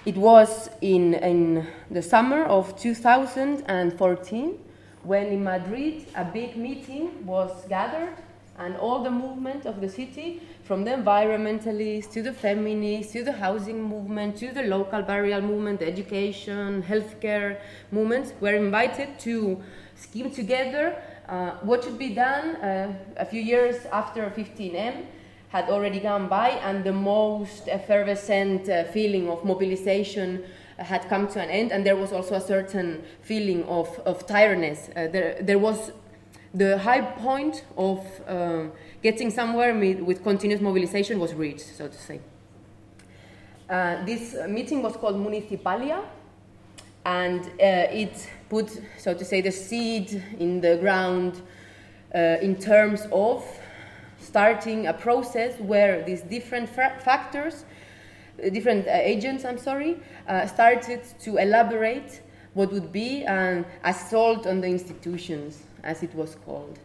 it was in, in the summer of 2014 when in Madrid a big meeting was gathered and all the movement of the city, from the environmentalists to the feminists to the housing movement to the local barrier movement, education, healthcare movements, were invited to scheme together uh, what should be done uh, a few years after 15M had already gone by, and the most effervescent uh, feeling of mobilization had come to an end, and there was also a certain feeling of, of tiredness. Uh, there, there was the high point of uh, getting somewhere with continuous mobilization was reached, so to say. Uh, this meeting was called Municipalia, and it put, so to say, the seed in the ground uh, in terms of starting a process where these different fa- factors, uh, different uh, agents, I'm sorry, uh, started to elaborate what would be an assault on the institutions, as it was called.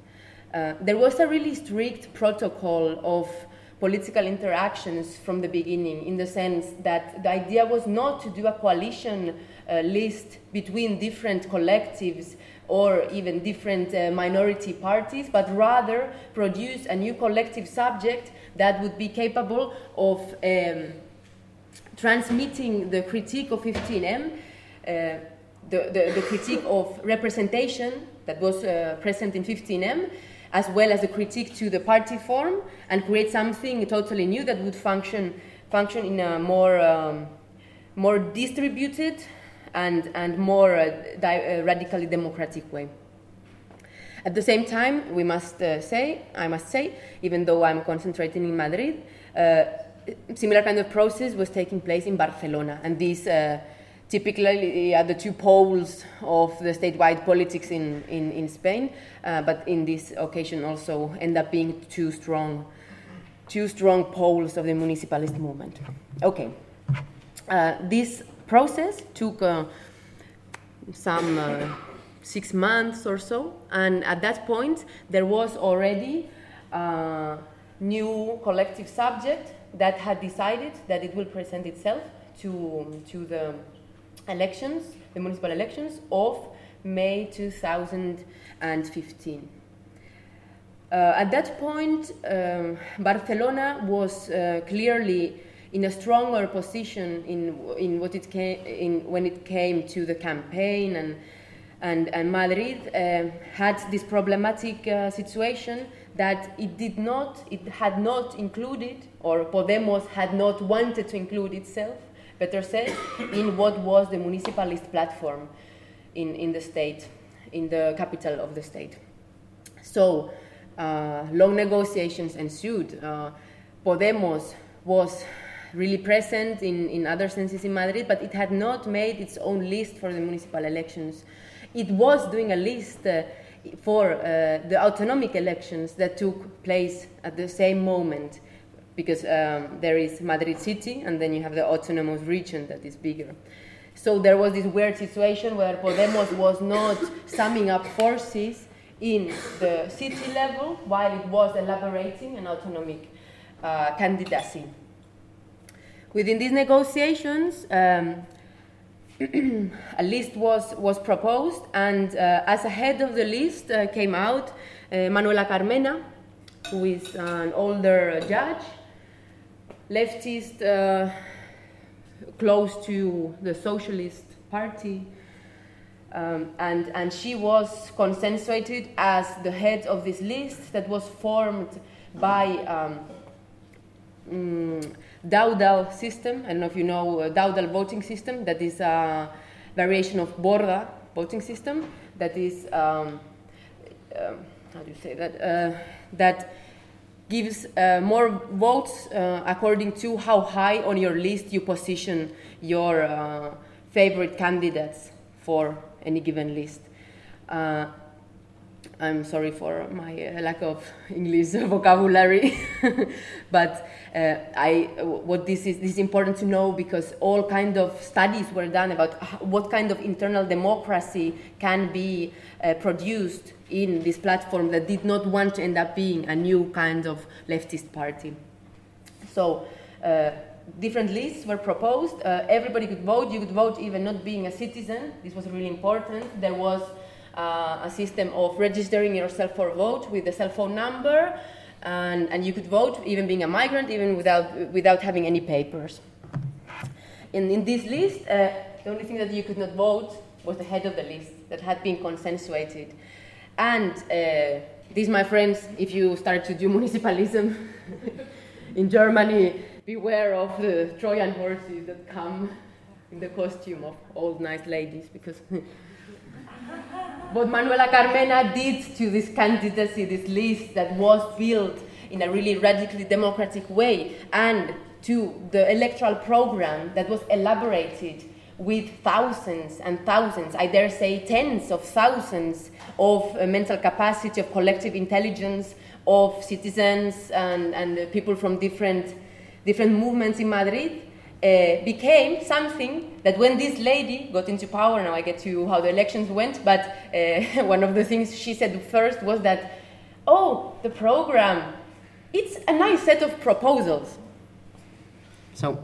Uh, there was a really strict protocol of political interactions from the beginning, in the sense that the idea was not to do a coalition uh, list between different collectives or even different uh, minority parties, but rather produce a new collective subject that would be capable of um, transmitting the critique of 15M, uh, the, the, the, critique of representation that was uh, present in 15M, as well as a critique to the party form, and create something totally new that would function, function in a more, um, more distributed and, and more uh, di- uh, radically democratic way. At the same time, we must uh, say, I must say, even though I'm concentrating in Madrid, similar kind of process was taking place in Barcelona, and these typically are the two poles of the statewide politics in, in, in Spain, uh, but in this occasion also end up being two strong, two strong poles of the municipalist movement. Okay. Uh, this process took uh, some uh, six months or so, and at that point there was already a new collective subject that had decided that it will present itself to, to the elections, the municipal elections of May 2015. Uh, at that point, um, Barcelona was uh, clearly in a stronger position in, in what it came, in, when it came to the campaign and, and, and Madrid uh, had this problematic uh, situation that it did not, it had not included, or Podemos had not wanted to include itself, better said, in what was the municipalist platform in, in the state, in the capital of the state. So long negotiations ensued. Podemos was really present in, in other senses in Madrid, but it had not made its own list for the municipal elections. It was doing a list uh, for uh, the autonomic elections that took place at the same moment, because um, there is Madrid city and then you have the autonomous region that is bigger. So there was this weird situation where Podemos was not summing up forces in the city level while it was elaborating an autonomic uh, candidacy. Within these negotiations, um, a list was, was proposed, and uh, as a head of the list uh, came out uh, Manuela Carmena, who is an older judge, leftist, uh, close to the Socialist Party. Um, and, and she was consensuated as the head of this list that was formed by um, mm, Dowdall system. I don't know if you know uh, Dowdall voting system. That is a variation of Borda voting system. That is um, uh, how do you say that? Uh, that gives uh, more votes uh, according to how high on your list you position your uh, favorite candidates for any given list. I'm sorry for my uh, lack of English vocabulary, but uh, I, what this is, this is important to know because all kind of studies were done about what kind of internal democracy can be uh, produced in this platform that did not want to end up being a new kind of leftist party. So uh, different lists were proposed. Uh, everybody could vote. You could vote even not being a citizen. This was really important. There was uh, a system of registering yourself for a vote with a cell phone number, and, and you could vote even being a migrant, even without, without having any papers. In, in this list, uh, the only thing that you could not vote was the head of the list that had been consensuated. And uh, these, my friends, if you start to do municipalism in Germany, beware of the Trojan horses that come in the costume of old nice ladies, because what Manuela Carmena did to this candidacy, this list that was built in a really radically democratic way, and to the electoral program that was elaborated with thousands and thousands, I dare say tens of thousands of uh, mental capacity, of collective intelligence, of citizens and, and people from different, different movements in Madrid, uh, became something that when this lady got into power, now I get to how the elections went, but uh, one of the things she said first was that, oh, the program, it's a nice set of proposals. So,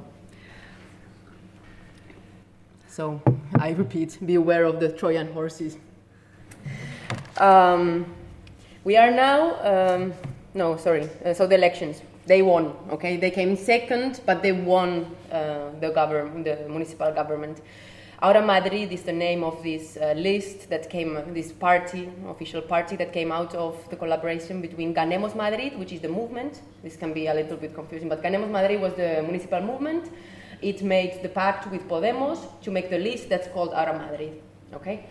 so I repeat, be aware of the Trojan horses. Um, we are now, um, no, sorry, uh, so the elections they won. Okay, they came second, but they won uh, the government, the municipal government. Ahora Madrid is the name of this uh, list that came, this party, official party that came out of the collaboration between Ganemos Madrid, which is the movement. This can be a little bit confusing, but Ganemos Madrid was the municipal movement. It made the pact with Podemos to make the list that's called Ahora Madrid. Okay,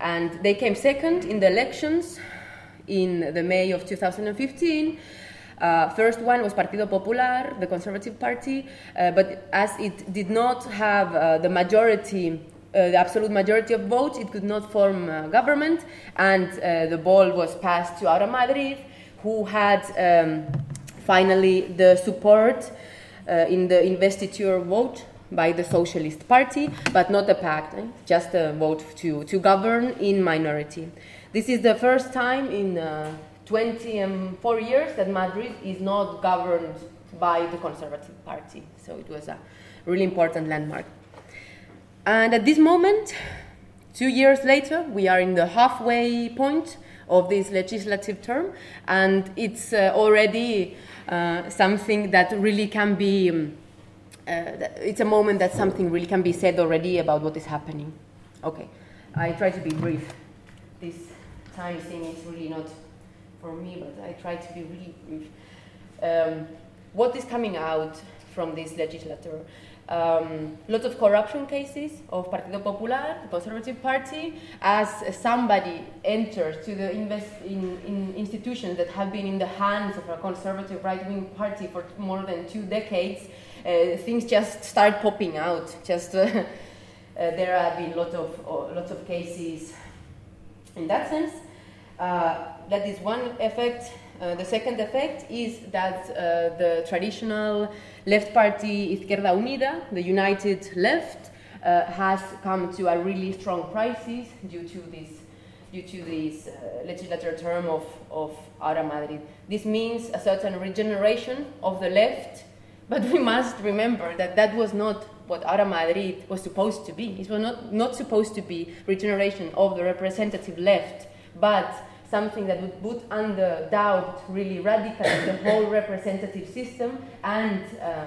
and they came second in the elections in the May of 2015 uh, first one was Partido Popular, the Conservative Party, uh, but as it did not have uh, the majority, uh, the absolute majority of votes, it could not form government, and uh, the ball was passed to Ahora Madrid, who had um, finally the support uh, in the investiture vote by the Socialist Party, but not a pact, eh? just a vote to, to govern in minority. This is the first time in 24 years that Madrid is not governed by the Conservative Party. So it was a really important landmark. And at this moment, two years later, we are in the halfway point of this legislative term, and it's uh, already uh, something that really can be. Um, uh, it's a moment that something really can be said already about what is happening. Okay, I try to be brief. This time thing is really not for me, but I try to be really brief. Um, what is coming out from this legislature? um, lots of corruption cases of Partido Popular, the Conservative Party, as somebody enters to the invest in, in institutions that have been in the hands of a conservative right-wing party for more than two decades, uh, things just start popping out. Just uh, uh, there have been lot of uh, lots of cases in that sense. Uh, that is one effect. Uh, the second effect is that the traditional left party Izquierda Unida, the United Left, uh, has come to a really strong crisis due to this, due to this uh, legislature term of, of Ahora Madrid. This means a certain regeneration of the left, but we must remember that that was not what Ahora Madrid was supposed to be. It was not, not supposed to be regeneration of the representative left, but something that would put under doubt really radically the whole representative system and uh,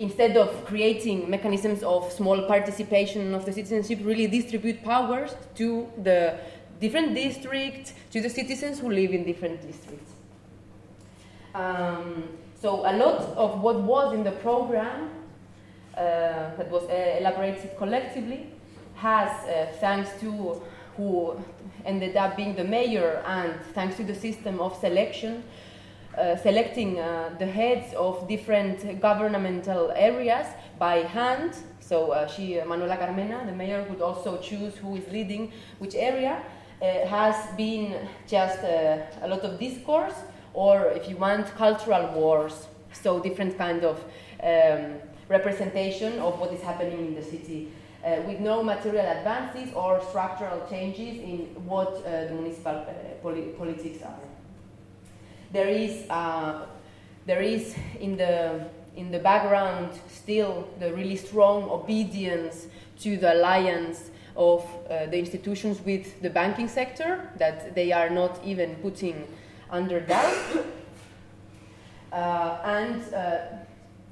instead of creating mechanisms of small participation of the citizenship, really distribute powers to the different districts, to the citizens who live in different districts. Um, so a lot of what was in the program uh, that was uh, elaborated collectively has, uh, thanks to who ended up being the mayor, and thanks to the system of selection, uh, selecting uh, the heads of different governmental areas by hand. So uh, she, Manuela Carmena, the mayor, would also choose who is leading which area. Uh, has been just uh, a lot of discourse, or if you want, cultural wars. So different kind of um, representation of what is happening in the city uh, with no material advances or structural changes in what uh, the municipal uh, poli politics are. There is, uh, there is in, the, in the background still the really strong obedience to the alliance of uh, the institutions with the banking sector that they are not even putting under doubt. Uh, and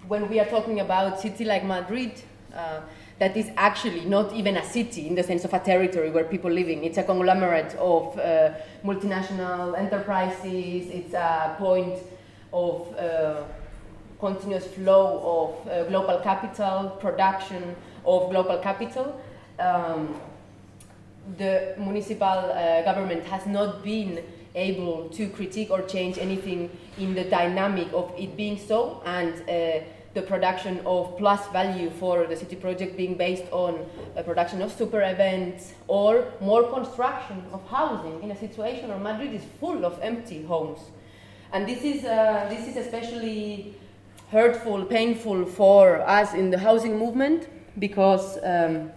when we are talking about city like Madrid, that is actually not even a city in the sense of a territory where people live in. It's a conglomerate of uh, multinational enterprises. It's a point of uh, continuous flow of uh, global capital, production of global capital. Um, the municipal uh, government has not been able to critique or change anything in the dynamic of it being so, and uh, the production of plus value for the city project being based on a production of super events or more construction of housing in a situation where Madrid is full of empty homes. And this is, uh, this is especially hurtful, painful for us in the housing movement because um,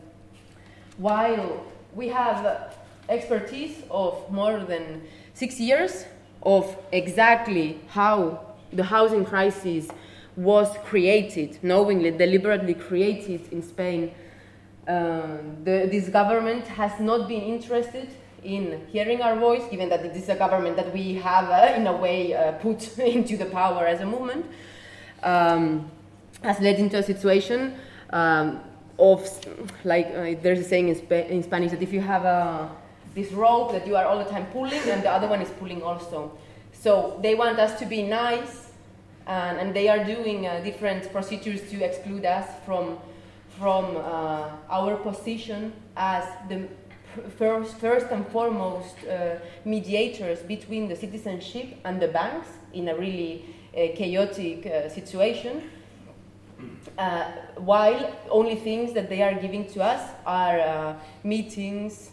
while we have expertise of more than six years of exactly how the housing crisis was created, knowingly, deliberately created in Spain. Uh, the, this government has not been interested in hearing our voice, given that it is a government that we have, uh, in a way, uh, put into the power as a movement, um, has led into a situation um, of, like, uh, there's a saying in, Sp- in, Spanish that if you have a, this rope that you are all the time pulling, and the other one is pulling also. So they want us to be nice and, and they are doing uh, different procedures to exclude us from, from uh, our position as the first, first and foremost uh, mediators between the citizenship and the banks in a really uh, chaotic uh, situation. Uh, while only things that they are giving to us are meetings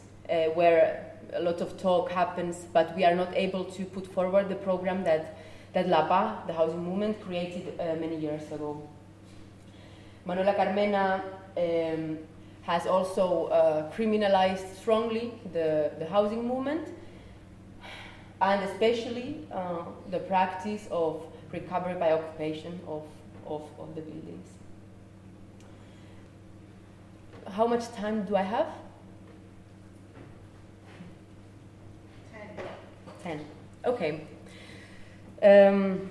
where a lot of talk happens, but we are not able to put forward the program that that la PAH, the housing movement, created uh, many years ago. Manuela Carmena um, has also uh, criminalized strongly the, the housing movement and especially uh, the practice of recovery by occupation of, of, of the buildings. How much time do I have? Ten. Ten. Okay. Um,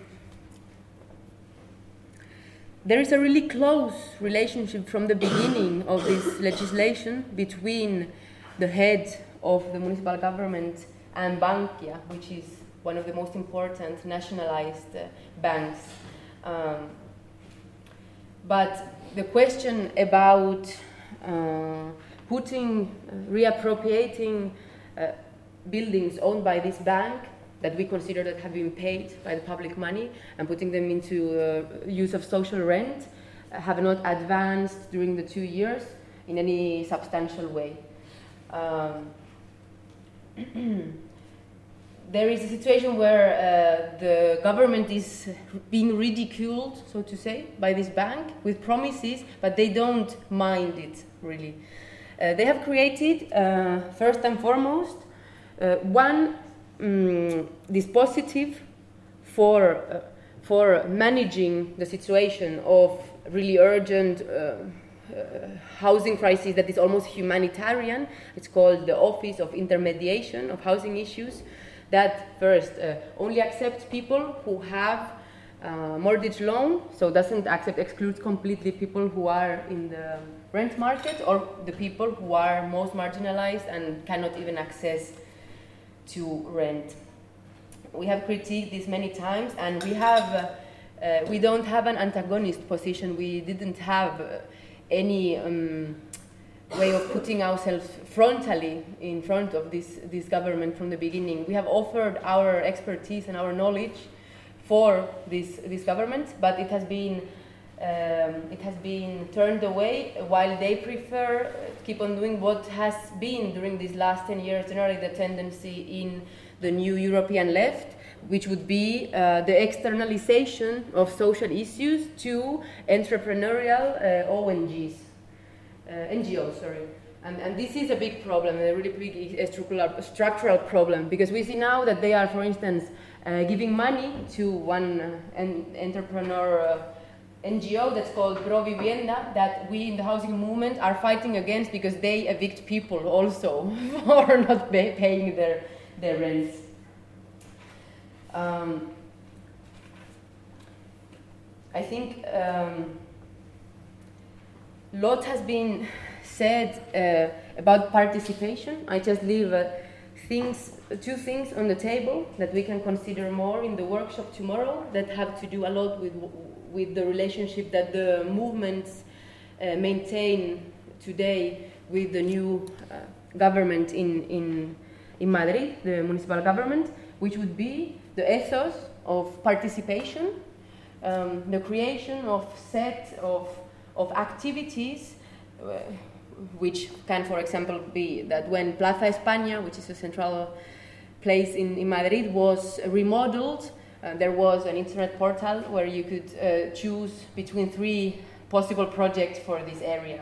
there is a really close relationship from the beginning of this legislation between the head of the municipal government and Bankia, which is one of the most important nationalized uh, banks. Um, but the question about uh, putting, uh, reappropriating uh, buildings owned by this bank that we consider that have been paid by the public money and putting them into uh, use of social rent uh, have not advanced during the two years in any substantial way. Um, there is a situation where uh, the government is being ridiculed, so to say, by this bank with promises, but they don't mind it really. Uh, they have created, uh, first and foremost, uh, one um, dispositive for, uh, for managing the situation of really urgent uh, housing crisis that is almost humanitarian. It's called the Office of Intermediation of Housing Issues that first uh, only accepts people who have uh, mortgage loan, so doesn't accept excludes completely people who are in the rent market or the people who are most marginalized and cannot even access to rent. We have critiqued this many times, and we have uh, uh we don't have an antagonist position. We didn't have uh, any. Um, way of putting ourselves frontally in front of this, this government from the beginning. We have offered our expertise and our knowledge for this, this government, but it has been um, it has been turned away while they prefer keep on doing what has been during these last 10 years generally the tendency in the new European left which would be uh, the externalization of social issues to entrepreneurial uh, ONGs uh, NGOs, sorry. And, and, this is a big problem, a really big structural, structural problem, because we see now that they are, for instance, uh, giving money to one uh, entrepreneur uh, NGO that's called Provivienda, that we in the housing movement are fighting against because they evict people also for not pay, paying their, their rents. Um, I think um, lot has been said uh, about participation. I just leave uh, things, two things on the table that we can consider more in the workshop tomorrow that have to do a lot with, with the relationship that the movements uh, maintain today with the new uh, government in, in, in Madrid, the municipal government, which would be the ethos of participation, um, the creation of set of of activities uh, which can, for example, be that when Plaza España, which is a central place in, in Madrid, was remodeled, uh, there was an internet portal where you could uh, choose between three possible projects for this area.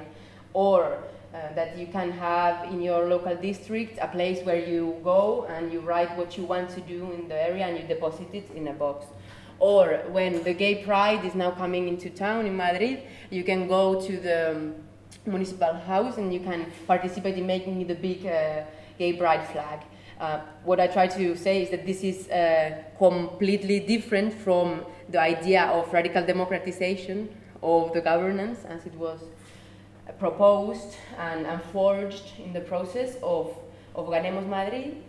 Or uh, that you can have in your local district a place where you go and you write what you want to do in the area and you deposit it in a box. Or when the gay pride is now coming into town in Madrid, you can go to the um, municipal house and you can participate in making the big uh, gay pride flag. Uh, what I try to say is that this is uh, completely different from the idea of radical democratization of the governance as it was proposed and, and forged in the process of, of Ganemos Madrid.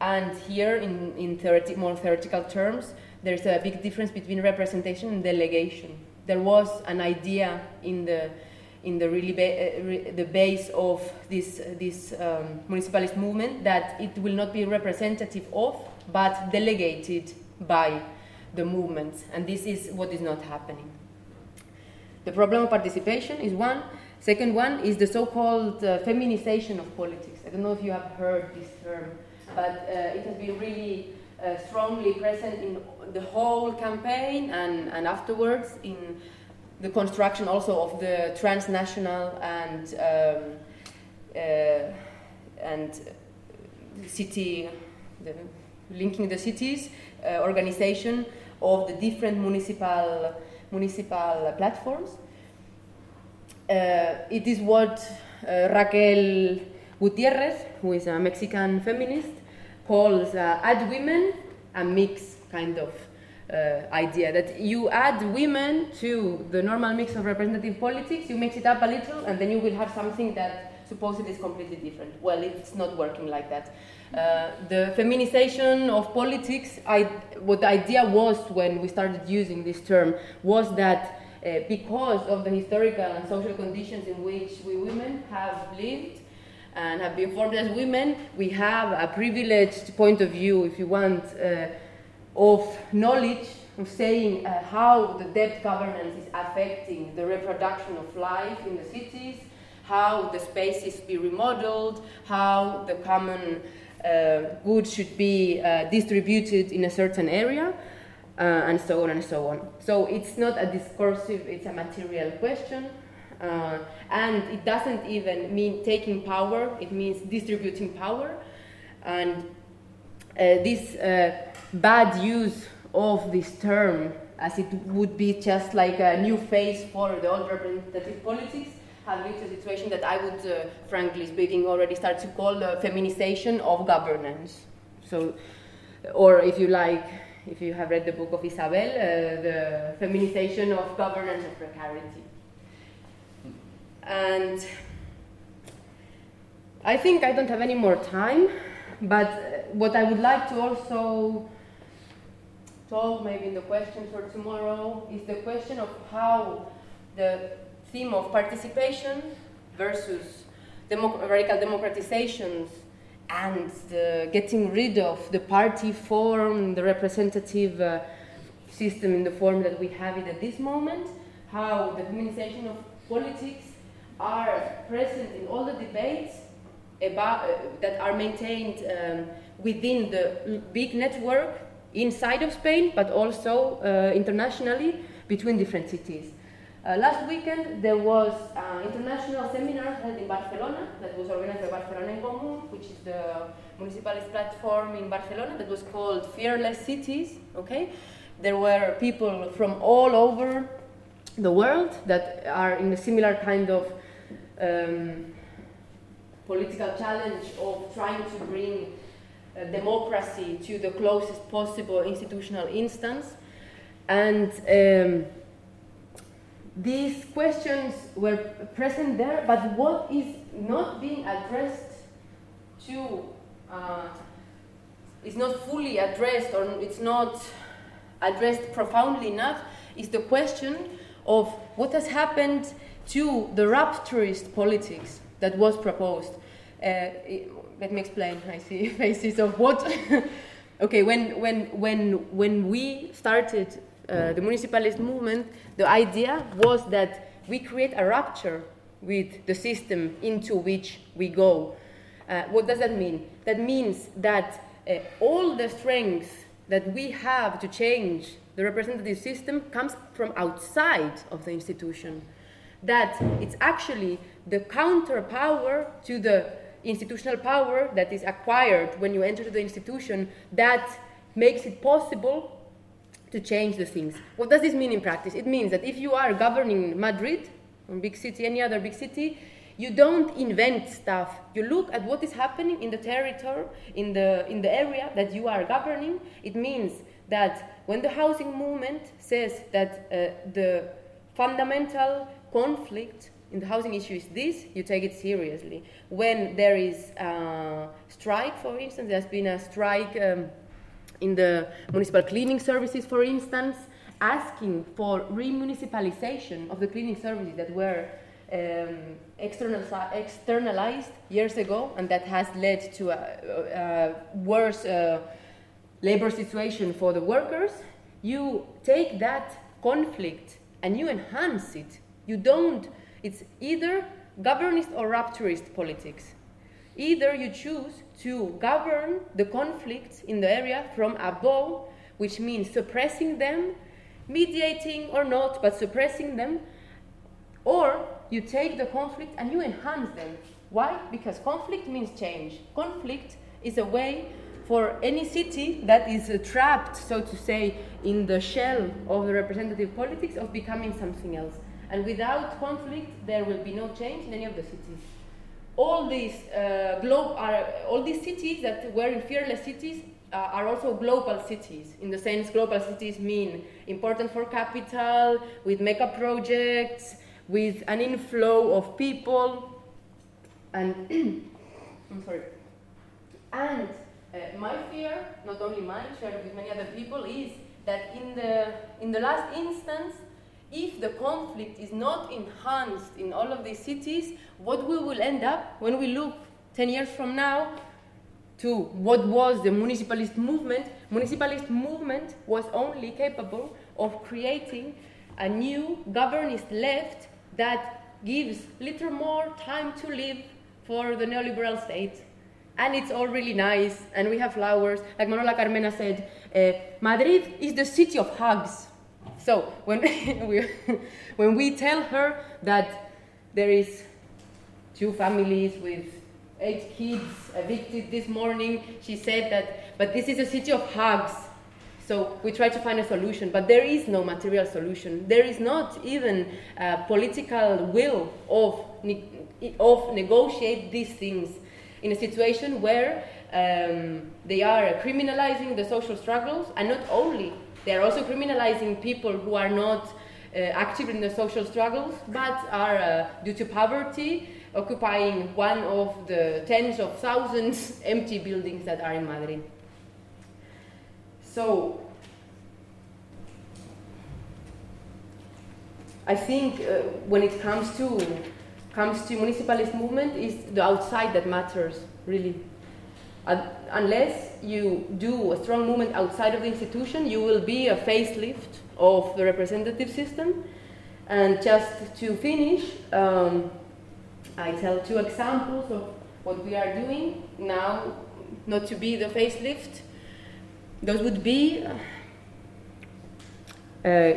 And here, in, in more theoretical terms, there's a big difference between representation and delegation. There was an idea in the in the really ba- uh, re- the base of this this um, municipalist movement that it will not be representative of, but delegated by the movement, and this is what is not happening. The problem of participation is one. Second one is the so-called uh, feminization of politics. I don't know if you have heard this term, but uh, it has been really uh, strongly present in the whole campaign and, and afterwards in the construction also of the transnational and um, uh, and city the, linking the cities uh, organization of the different municipal municipal platforms. Uh, it is what Raquel Gutierrez, who is a Mexican feminist, calls uh, add women a mix kind of uh, idea that you add women to the normal mix of representative politics, you mix it up a little, and then you will have something that supposedly is completely different. Well, it's not working like that. Uh, the feminization of politics, I, what the idea was when we started using this term, was that uh, because of the historical and social conditions in which we women have lived and have been formed as women, we have a privileged point of view, if you want, uh, of knowledge of saying uh, how the debt governance is affecting the reproduction of life in the cities, how the spaces be remodeled, how the common uh, goods should be uh, distributed in a certain area, uh, and so on and so on. So it's not a discursive, it's a material question. Uh, and it doesn't even mean taking power, it means distributing power. And uh, this uh, bad use of this term, as it would be just like a new phase for the old representative politics, have reached a situation that I would, uh, frankly speaking, already start to call the feminization of governance. So, or if you like, if you have read the book of Isabel, uh, the feminization of governance and precarity. And I think I don't have any more time, but uh, what I would like to also talk maybe in the questions for tomorrow. Is the question of how the theme of participation versus democ- radical democratizations and the getting rid of the party form, the representative uh, system in the form that we have it at this moment, how the feminization of politics are present in all the debates about, uh, that are maintained um, within the big network inside of Spain, but also uh, internationally between different cities. Uh, last weekend there was an international seminar held in Barcelona that was organized by Barcelona en Común, which is the municipalist platform in Barcelona that was called Fearless Cities. Okay, there were people from all over the world that are in a similar kind of um, political challenge of trying to bring uh, democracy to the closest possible institutional instance. And um, these questions were present there, but what is not being addressed to, uh, is not fully addressed or it's not addressed profoundly enough, is the question of what has happened to the rupturist politics that was proposed. Uh, let me explain. I see faces of what. okay, when, when, when, when we started uh, the municipalist movement, the idea was that we create a rupture with the system into which we go. Uh, what does that mean? That means that uh, all the strength that we have to change the representative system comes from outside of the institution. That it's actually the counter power to the institutional power that is acquired when you enter the institution that makes it possible to change the things. What does this mean in practice? It means that if you are governing Madrid, or big city, any other big city, you don't invent stuff. You look at what is happening in the territory, in the, in the area that you are governing. It means that when the housing movement says that uh, the fundamental conflict in the housing issue is this, you take it seriously. When there is a strike, for instance, there's been a strike um, in the municipal cleaning services, for instance, asking for remunicipalization of the cleaning services that were um, external, externalized years ago, and that has led to a, a worse uh, labor situation for the workers. You take that conflict and you enhance it. You don't it's either governist or rupturist politics. Either you choose to govern the conflicts in the area from above, which means suppressing them, mediating or not, but suppressing them, or you take the conflict and you enhance them. Why? Because conflict means change. Conflict is a way for any city that is uh, trapped, so to say, in the shell of the representative politics of becoming something else. And without conflict, there will be no change in any of the cities. All these uh, globe are all these cities that were in fearless cities uh, are also global cities. In the sense, global cities mean important for capital, with mega projects, with an inflow of people, and I'm sorry. And uh, my fear, not only mine, shared with many other people, is that in the in the last instance if the conflict is not enhanced in all of these cities, what we will end up when we look 10 years from now to what was the municipalist movement, municipalist movement was only capable of creating a new governist left that gives little more time to live for the neoliberal state. And it's all really nice, and we have flowers. Like Manuela Carmena said, uh, Madrid is the city of hugs. So when we, when we tell her that there is two families with eight kids evicted this morning, she said that, but this is a city of hugs. So we try to find a solution, but there is no material solution. There is not even a political will of, ne- of negotiate these things in a situation where um, they are criminalizing the social struggles, and not only they are also criminalizing people who are not uh, active in the social struggles, but are uh, due to poverty occupying one of the tens of thousands empty buildings that are in Madrid. So, I think uh, when it comes to comes to municipalist movement, is the outside that matters really. Unless you do a strong movement outside of the institution, you will be a facelift of the representative system. And just to finish, um, I tell two examples of what we are doing now, not to be the facelift. Those would be uh,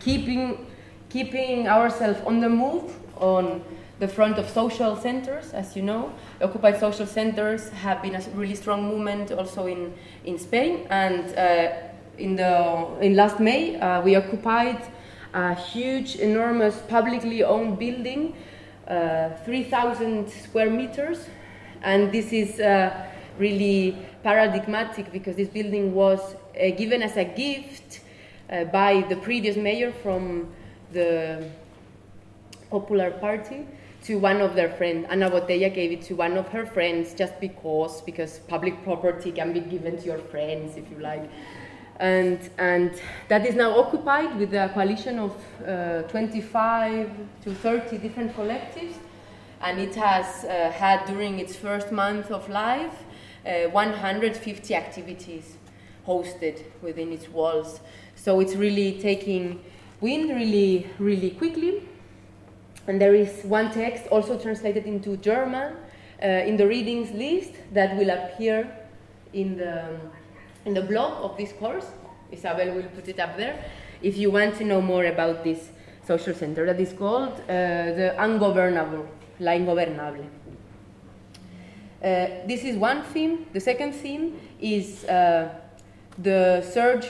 keeping, keeping ourselves on the move on the front of social centers, as you know. Occupied social centers have been a really strong movement also in, in Spain. And uh, in, the, in last May, uh, we occupied a huge, enormous, publicly owned building, uh, 3,000 square meters. And this is uh, really paradigmatic because this building was uh, given as a gift uh, by the previous mayor from the Popular Party to one of their friends. Ana Botella gave it to one of her friends just because, because public property can be given to your friends if you like. And, and that is now occupied with a coalition of uh, 25 to 30 different collectives. And it has uh, had, during its first month of life, uh, 150 activities hosted within its walls. So it's really taking wind really, really quickly. And there is one text also translated into German uh, in the readings list that will appear in the, in the blog of this course. Isabel will put it up there if you want to know more about this social center that is called uh, the Ungovernable, La Ingobernable. Uh, this is one theme. The second theme is uh, the surge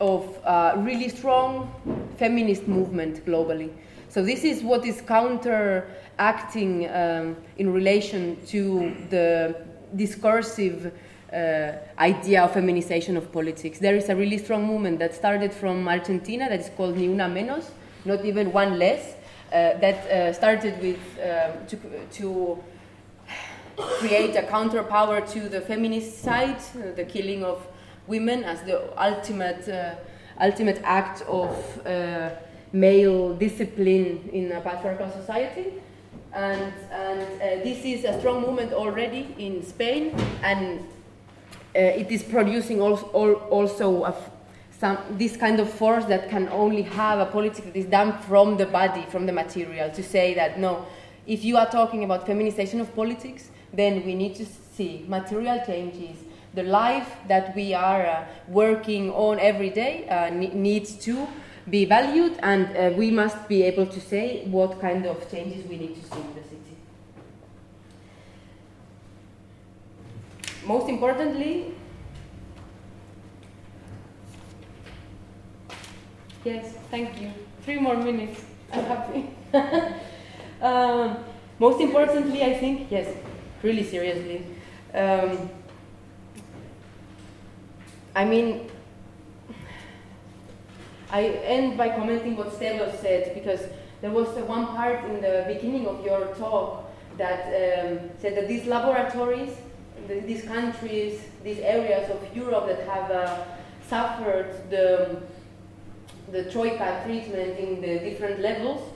of uh, really strong feminist movement globally. So this is what is counteracting um, in relation to the discursive uh, idea of feminization of politics. There is a really strong movement that started from Argentina that is called Ni Una Menos, not even one less, uh, that uh, started with um, to, to create a counterpower to the feminicide, uh, the killing of women as the ultimate uh, ultimate act of uh, male discipline in a patriarchal society. And, and uh, this is a strong movement already in Spain, and uh, it is producing also, also a, some, this kind of force that can only have a politics that is done from the body, from the material, to say that no, if you are talking about feminization of politics, then we need to see material changes. The life that we are uh, working on every day uh, needs to be valued, and uh, we must be able to say what kind of changes we need to see in the city. Most importantly, yes, thank you. Three more minutes. I'm happy. um, most importantly, I think, yes, really seriously. Um, I mean, I end by commenting what Stella said because there was one part in the beginning of your talk that um, said that these laboratories, these countries, these areas of Europe that have uh, suffered the the troika treatment in the different levels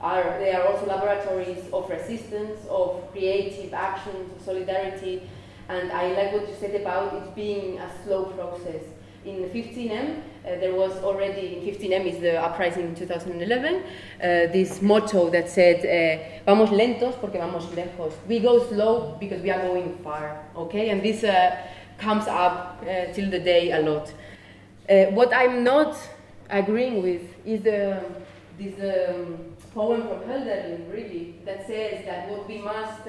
are they are also laboratories of resistance, of creative actions, of solidarity, and I like what you said about it being a slow process. In 15M, uh, there was already, in 15M is the uprising in 2011, uh, this motto that said, uh, vamos lentos porque vamos lejos. We go slow because we are going far, okay? And this uh, comes up uh, till the day a lot. What I'm not agreeing with is the, this um, poem from Hölderlin, really, that says that what we must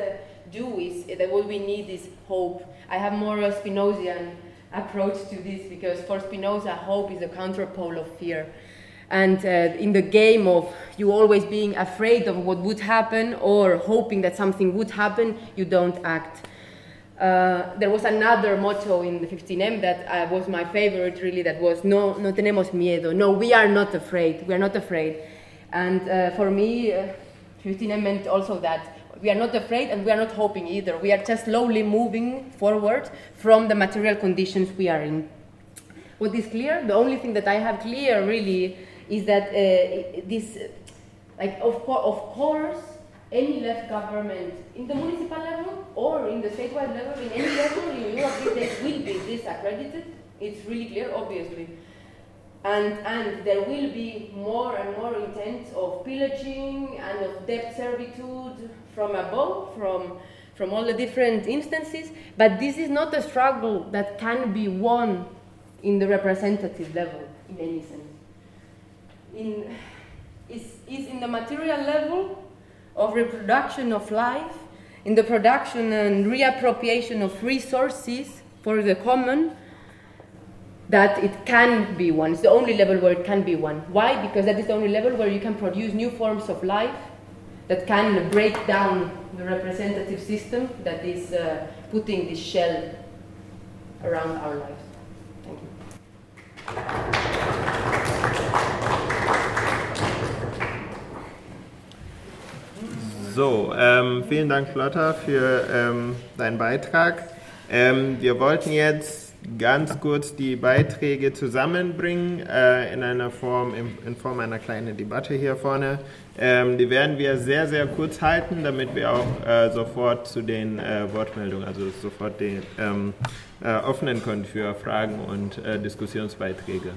do is, that what we need is hope. I have more Spinozian approach to this because for Spinoza, hope is the counterpole of fear. And uh, in the game of you always being afraid of what would happen or hoping that something would happen, you don't act. Uh, there was another motto in the 15M that uh, was my favorite, really, that was no, no tenemos miedo. No, we are not afraid. We are not afraid. And uh, for me, 15M uh, meant also that we are not afraid and we are not hoping either. We are just slowly moving forward from the material conditions we are in. What is clear, the only thing that I have clear really is that uh, this, like, of, co- of course, any left government in the municipal level or in the statewide level, in any level in Europe, these will be disaccredited. It's really clear, obviously. And, and there will be more and more intents of pillaging and of debt servitude from above, from, from all the different instances. But this is not a struggle that can be won in the representative level in any sense. In, is, is in the material level of reproduction of life, in the production and reappropriation of resources for the common, that it can be one. It's the only level where it can be one. Why? Because that is the only level where you can produce new forms of life that can break down the representative system that is uh, putting this shell around our lives. Thank you. So, ähm, vielen Dank, Lotta, für ähm, deinen Beitrag. Ähm, wir wollten jetzt ganz kurz die Beiträge zusammenbringen äh, in einer Form, in, in, Form einer kleinen Debatte hier vorne. Ähm, die werden wir sehr, sehr kurz halten, damit wir auch äh, sofort zu den äh, Wortmeldungen, also sofort den, ähm, äh, öffnen können für Fragen und äh, Diskussionsbeiträge.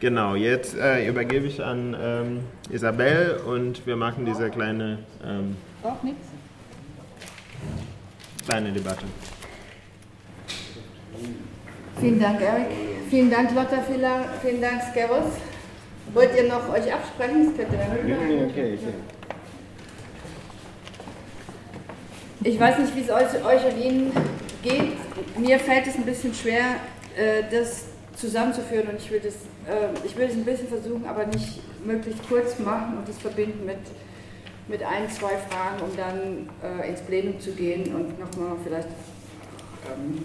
Genau, jetzt äh, übergebe ich an ähm, Isabel und wir machen diese kleine, ähm, kleine Debatte. Vielen Dank, Erik. Vielen Dank, Lotta. Vielen Dank, Skeros. Wollt ihr noch euch absprechen? Das könnt ihr dann nee, okay, okay. Ich weiß nicht, wie es euch, euch und Ihnen geht. Mir fällt es ein bisschen schwer, äh, das zusammenzuführen und ich will, das, äh, ich will es ein bisschen versuchen, aber nicht möglichst kurz machen und das verbinden mit, mit ein, zwei Fragen, um dann äh, ins Plenum zu gehen und nochmal vielleicht ähm,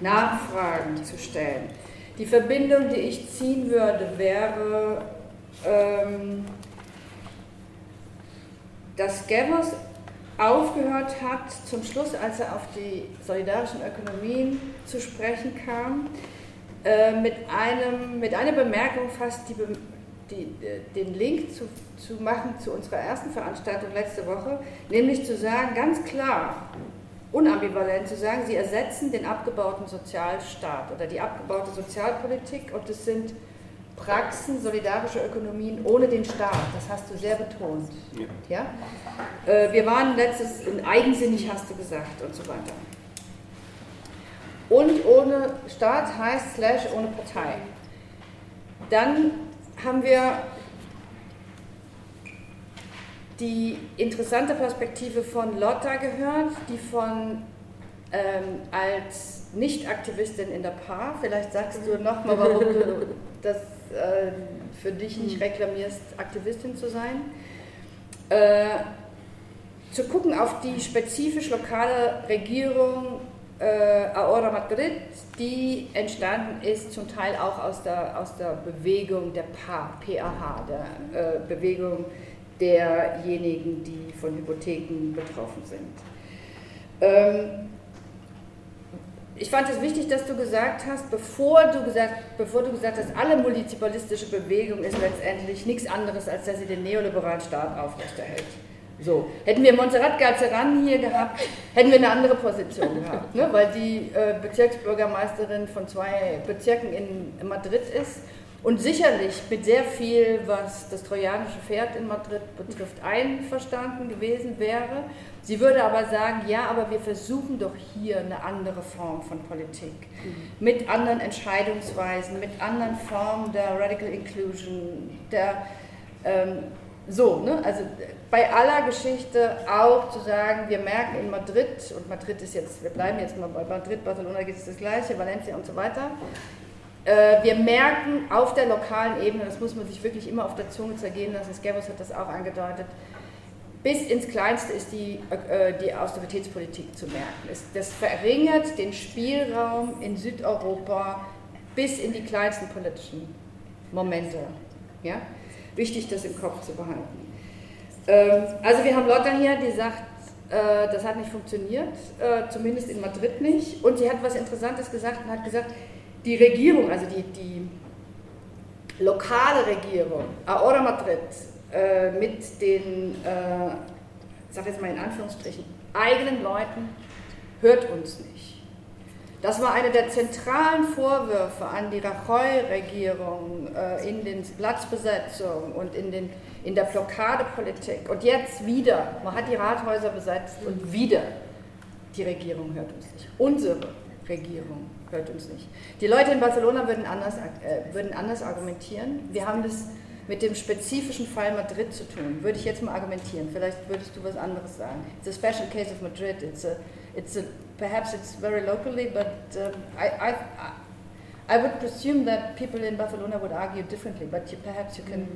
Nachfragen zu stellen. Die Verbindung, die ich ziehen würde, wäre, ähm, dass Gavos aufgehört hat, zum Schluss, als er auf die solidarischen Ökonomien zu sprechen kam, äh, mit, einem, mit einer Bemerkung fast die, die, den Link zu, zu machen zu unserer ersten Veranstaltung letzte Woche, nämlich zu sagen, ganz klar, unambivalent zu sagen, sie ersetzen den abgebauten Sozialstaat oder die abgebaute Sozialpolitik und es sind Praxen solidarischer Ökonomien ohne den Staat. Das hast du sehr betont. Ja. ja? Äh, wir waren letztes, eigensinnig hast du gesagt und so weiter. Und ohne Staat heißt slash ohne Partei. Dann haben wir die interessante Perspektive von Lotta gehört, die von ähm, als Nicht-Aktivistin in der PA, vielleicht sagst du nochmal, warum du das äh, für dich nicht reklamierst, Aktivistin zu sein, äh, zu gucken auf die spezifisch lokale Regierung äh, Ahora Madrid, die entstanden ist zum Teil auch aus der, aus der Bewegung der PA, PAH, der äh, Bewegung derjenigen, die von Hypotheken betroffen sind. Ähm, ich fand es wichtig, dass du gesagt hast, bevor du gesagt, bevor du gesagt hast, alle municipalistische Bewegung ist letztendlich nichts anderes, als dass sie den neoliberalen Staat aufrechterhält. So, hätten wir Montserrat Galzeran hier gehabt, hätten wir eine andere Position gehabt, ne? weil die äh, Bezirksbürgermeisterin von zwei Bezirken in Madrid ist und sicherlich mit sehr viel, was das trojanische Pferd in Madrid betrifft, einverstanden gewesen wäre. Sie würde aber sagen, ja, aber wir versuchen doch hier eine andere Form von Politik, mhm. mit anderen Entscheidungsweisen, mit anderen Formen der Radical Inclusion, der ähm, so, ne? also bei aller Geschichte auch zu sagen, wir merken in Madrid, und Madrid ist jetzt, wir bleiben jetzt mal bei Madrid, Barcelona geht es das Gleiche, Valencia und so weiter, wir merken auf der lokalen Ebene, das muss man sich wirklich immer auf der Zunge zergehen lassen, Skervos hat das auch angedeutet, bis ins Kleinste ist die, äh, die Austeritätspolitik zu merken. Das verringert den Spielraum in Südeuropa bis in die kleinsten politischen Momente. Ja? Wichtig, das im Kopf zu behalten. Ähm, also wir haben Lotta hier, die sagt, äh, das hat nicht funktioniert, äh, zumindest in Madrid nicht. Und sie hat was Interessantes gesagt und hat gesagt, die Regierung, also die, die lokale Regierung, Ahora Madrid, äh, mit den, äh, sag jetzt mal in Anführungsstrichen, eigenen Leuten, hört uns nicht. Das war einer der zentralen Vorwürfe an die Rajoy-Regierung äh, in den Platzbesetzungen und in, den, in der Blockadepolitik. Und jetzt wieder, man hat die Rathäuser besetzt und wieder die Regierung hört uns nicht. Unsere Regierung hört uns nicht. Die Leute in Barcelona würden anders, äh, würden anders argumentieren. Wir haben das mit dem spezifischen Fall Madrid zu tun, würde ich jetzt mal argumentieren. Vielleicht würdest du was anderes sagen. It's a special case of Madrid. It's a, it's a, perhaps it's very locally, but um, I, I, I would presume that people in Barcelona would argue differently, but you, perhaps you can.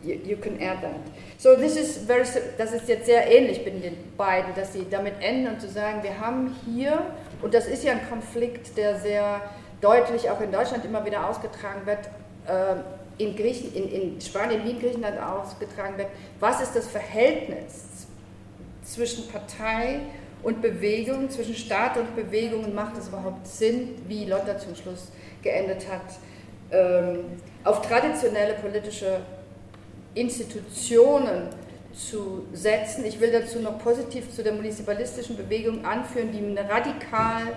You, you, can add that. So this is very, das ist jetzt sehr ähnlich bei den beiden, dass sie damit enden und zu sagen, wir haben hier, und das ist ja ein Konflikt, der sehr deutlich auch in Deutschland immer wieder ausgetragen wird, äh, in, Griechen, in, in Spanien wie in Griechenland ausgetragen wird, was ist das Verhältnis zwischen Partei und Bewegung, zwischen Staat und Bewegung? Und macht es überhaupt Sinn, wie Lotta zum Schluss geendet hat, ähm, auf traditionelle politische Institutionen zu setzen. Ich will dazu noch positiv zu der municipalistischen Bewegung anführen, die eine radikal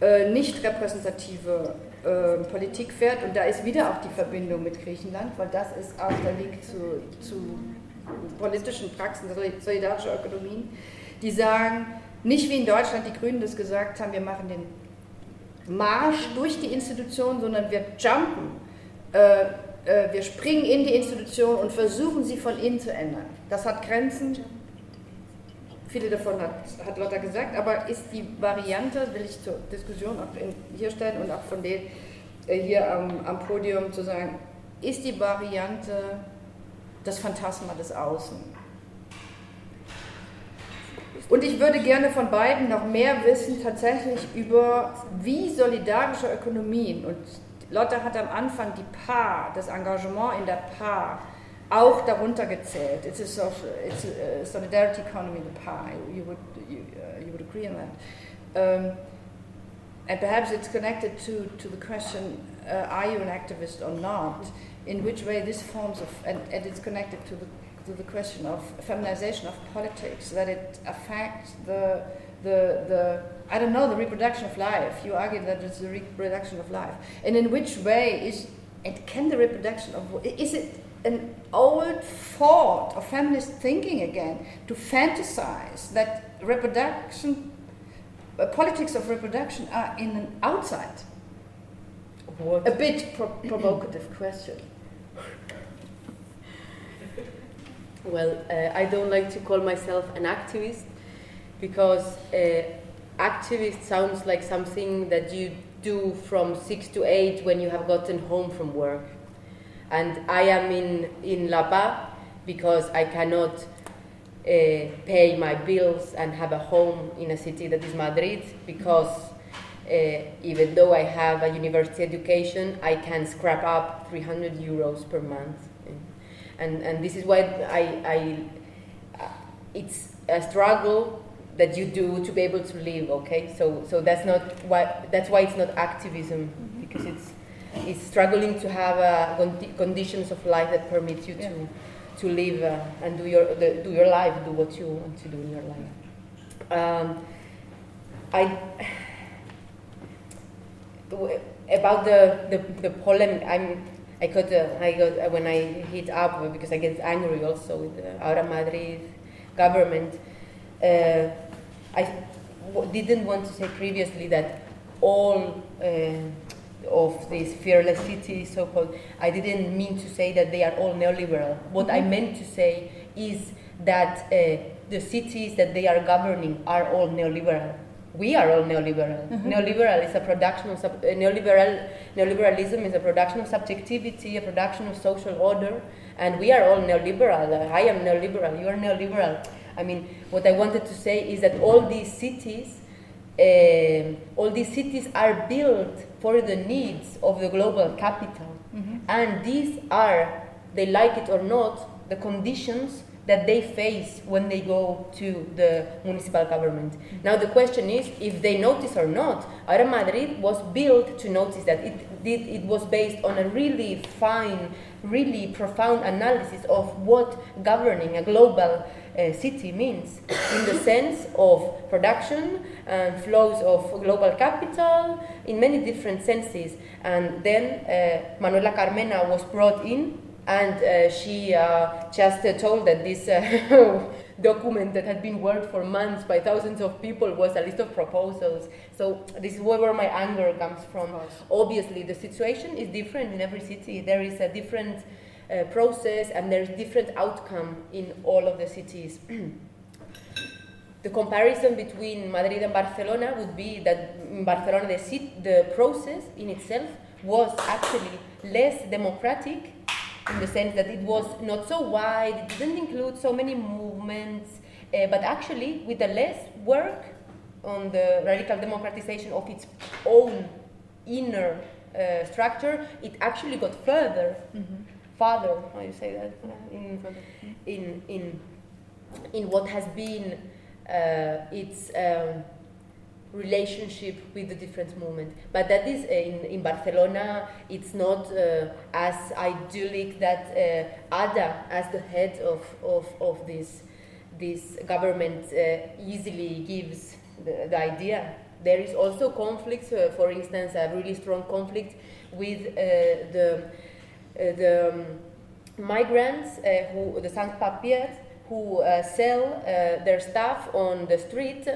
äh, nicht repräsentative äh, Politik fährt. Und da ist wieder auch die Verbindung mit Griechenland, weil das ist auch der Link zu, zu politischen Praxen, solidarischer Ökonomien, die sagen, nicht wie in Deutschland die Grünen das gesagt haben, wir machen den Marsch durch die Institution, sondern wir jumpen, äh, äh, wir springen in die Institution und versuchen sie von innen zu ändern. Das hat Grenzen, Viele davon hat, hat Lotta gesagt, aber ist die Variante, will ich zur Diskussion auch in, hier stellen und auch von denen äh, hier am, am Podium zu sagen, ist die Variante das Phantasma des Außen? Und ich würde gerne von beiden noch mehr wissen, tatsächlich über wie solidarische Ökonomien, und Lotta hat am Anfang die PAH, das Engagement in der PAH, auch darunter gezählt. It's a, social, it's a solidarity economy, in the pie. You would, you, uh, you would agree on that. Um, and perhaps it's connected to, to the question, uh, are you an activist or not? In which way this forms of, and, and it's connected to the, to the question of feminization of politics, that it affects the, the, the, I don't know, the reproduction of life. You argue that it's the reproduction of life. And in which way is, and can the reproduction of, is it an old thought of feminist thinking again to fantasize that reproduction, uh, politics of reproduction are in an outside. What? A bit pro- provocative question. Well, uh, I don't like to call myself an activist because uh, activist sounds like something that you do from six to eight when you have gotten home from work and I am in, in La PAH because I cannot uh, pay my bills and have a home in a city that is Madrid because uh, even though I have a university education, I can scrap up 300 euros per month. And, and this is why I, I, it's a struggle that you do to be able to live. Okay, so so that's not why that's why it's not activism because it's it's struggling to have uh, condi- conditions of life that permit you to to live uh, and do your the, do your life, do what you want to do in your life. Um, I about the, the, the polemic, I'm, I got, uh, I got uh, when I hit up uh, because I get angry also with the Ahora Madrid government. Uh, I didn't want to say previously that all uh, of these fearless cities, so-called, I didn't mean to say that they are all neoliberal. What I meant to say is that uh, the cities that they are governing are all neoliberal. We are all neoliberal. Neoliberal is a production of sub- uh, neoliberal. Neoliberalism is a production of subjectivity, a production of social order, and we are all neoliberal. I am neoliberal. You are neoliberal. I mean, what I wanted to say is that all these cities, um all these cities are built for the needs of the global capital, and these are, they like it or not, the conditions that they face when they go to the municipal government. Now the question is if they notice or not. Ahora Madrid was built to notice that it did it was based on a really fine, really profound analysis of what governing a global uh, city means in the sense of production and flows of global capital in many different senses. And then uh, Manuela Carmena was brought in and uh, she uh, just uh, told that this uh, document that had been worked for months by thousands of people was a list of proposals. So this is where my anger comes from. Obviously, the situation is different in every city. There is a different uh, process and there's different outcome in all of the cities. the comparison between Madrid and Barcelona would be that in Barcelona the, sit- the process in itself was actually less democratic in the sense that it was not so wide, it didn't include so many movements, uh, but actually with the less work on the radical democratization of its own inner uh, structure, it actually got further, farther, how you say that, in, in, in, in what has been uh, its um, relationship with the different movement. But that is uh, in, in Barcelona, it's not uh, as idyllic that uh, Ada, as the head of, of, of this, this government, uh, easily gives the, the idea. There is also conflicts, uh, for instance, a really strong conflict with the, the um, migrants, uh, who, the sans papiers, who uh, sell uh, their stuff on the street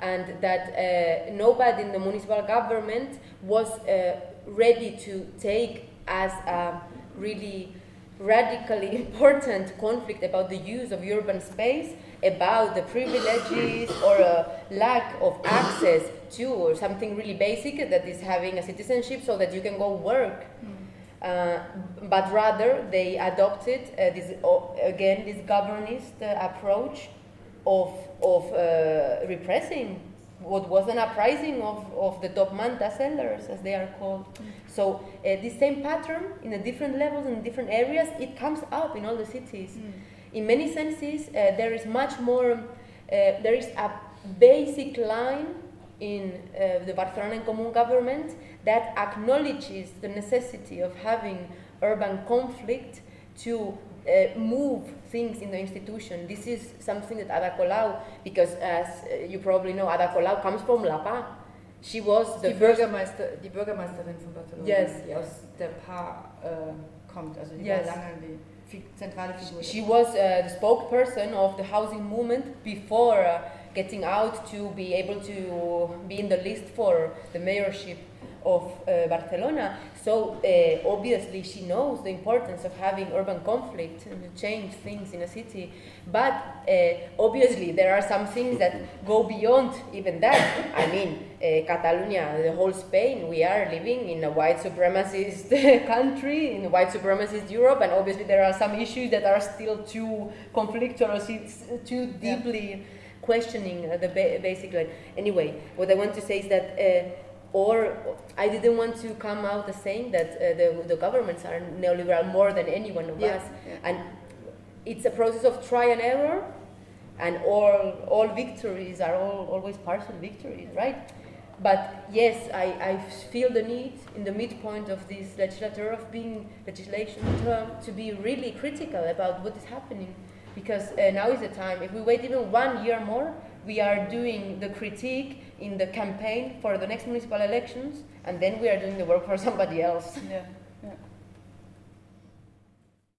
and that uh, nobody in the municipal government was uh, ready to take as a really radically important conflict about the use of urban space, about the privileges or a lack of access to or something really basic that is having a citizenship so that you can go work. Uh, but rather, they adopted uh, this uh, again this governist uh, approach of, of uh, repressing what was an uprising of, of the top manta sellers, as they are called. So uh, this same pattern in the different levels in different areas, it comes up in all the cities. In many senses, uh, there is much more. Uh, there is a basic line in uh, the Barcelona Común government that acknowledges the necessity of having urban conflict to uh, move things in the institution. This is something that Ada Colau, because as uh, you probably know, Ada Colau comes from La PAH. She was the Die, first. Bürgermeister, die Bürgermeisterin von Barcelona, Yes. die aus der PAH äh, kommt, also die Yes. war lange die fi zentrale Figur. She was uh, the spokesperson of the housing movement before uh, getting out to be able to be in the list for the mayorship of uh, Barcelona. So uh, obviously she knows the importance of having urban conflict and to change things in a city. But uh, obviously there are some things that go beyond even that. I mean, uh, Catalonia, the whole Spain, we are living in a white supremacist country, in a white supremacist Europe, and obviously there are some issues that are still too conflictual too deeply questioning uh, the ba- basic line. Anyway, what I want to say is that. Or I didn't want to come out as saying that uh, the, the governments are neoliberal more than anyone of Yeah, us. yeah. And it's a process of try and error. and all all victories are all, always partial victories, right? But yes, I, I feel the need in the midpoint of this legislature of being legislation term to be really critical about what is happening because uh, now is the time. If we wait even one year more, we are doing the critique in the campaign for the next municipal elections, and then we are doing the work for somebody else. Yeah.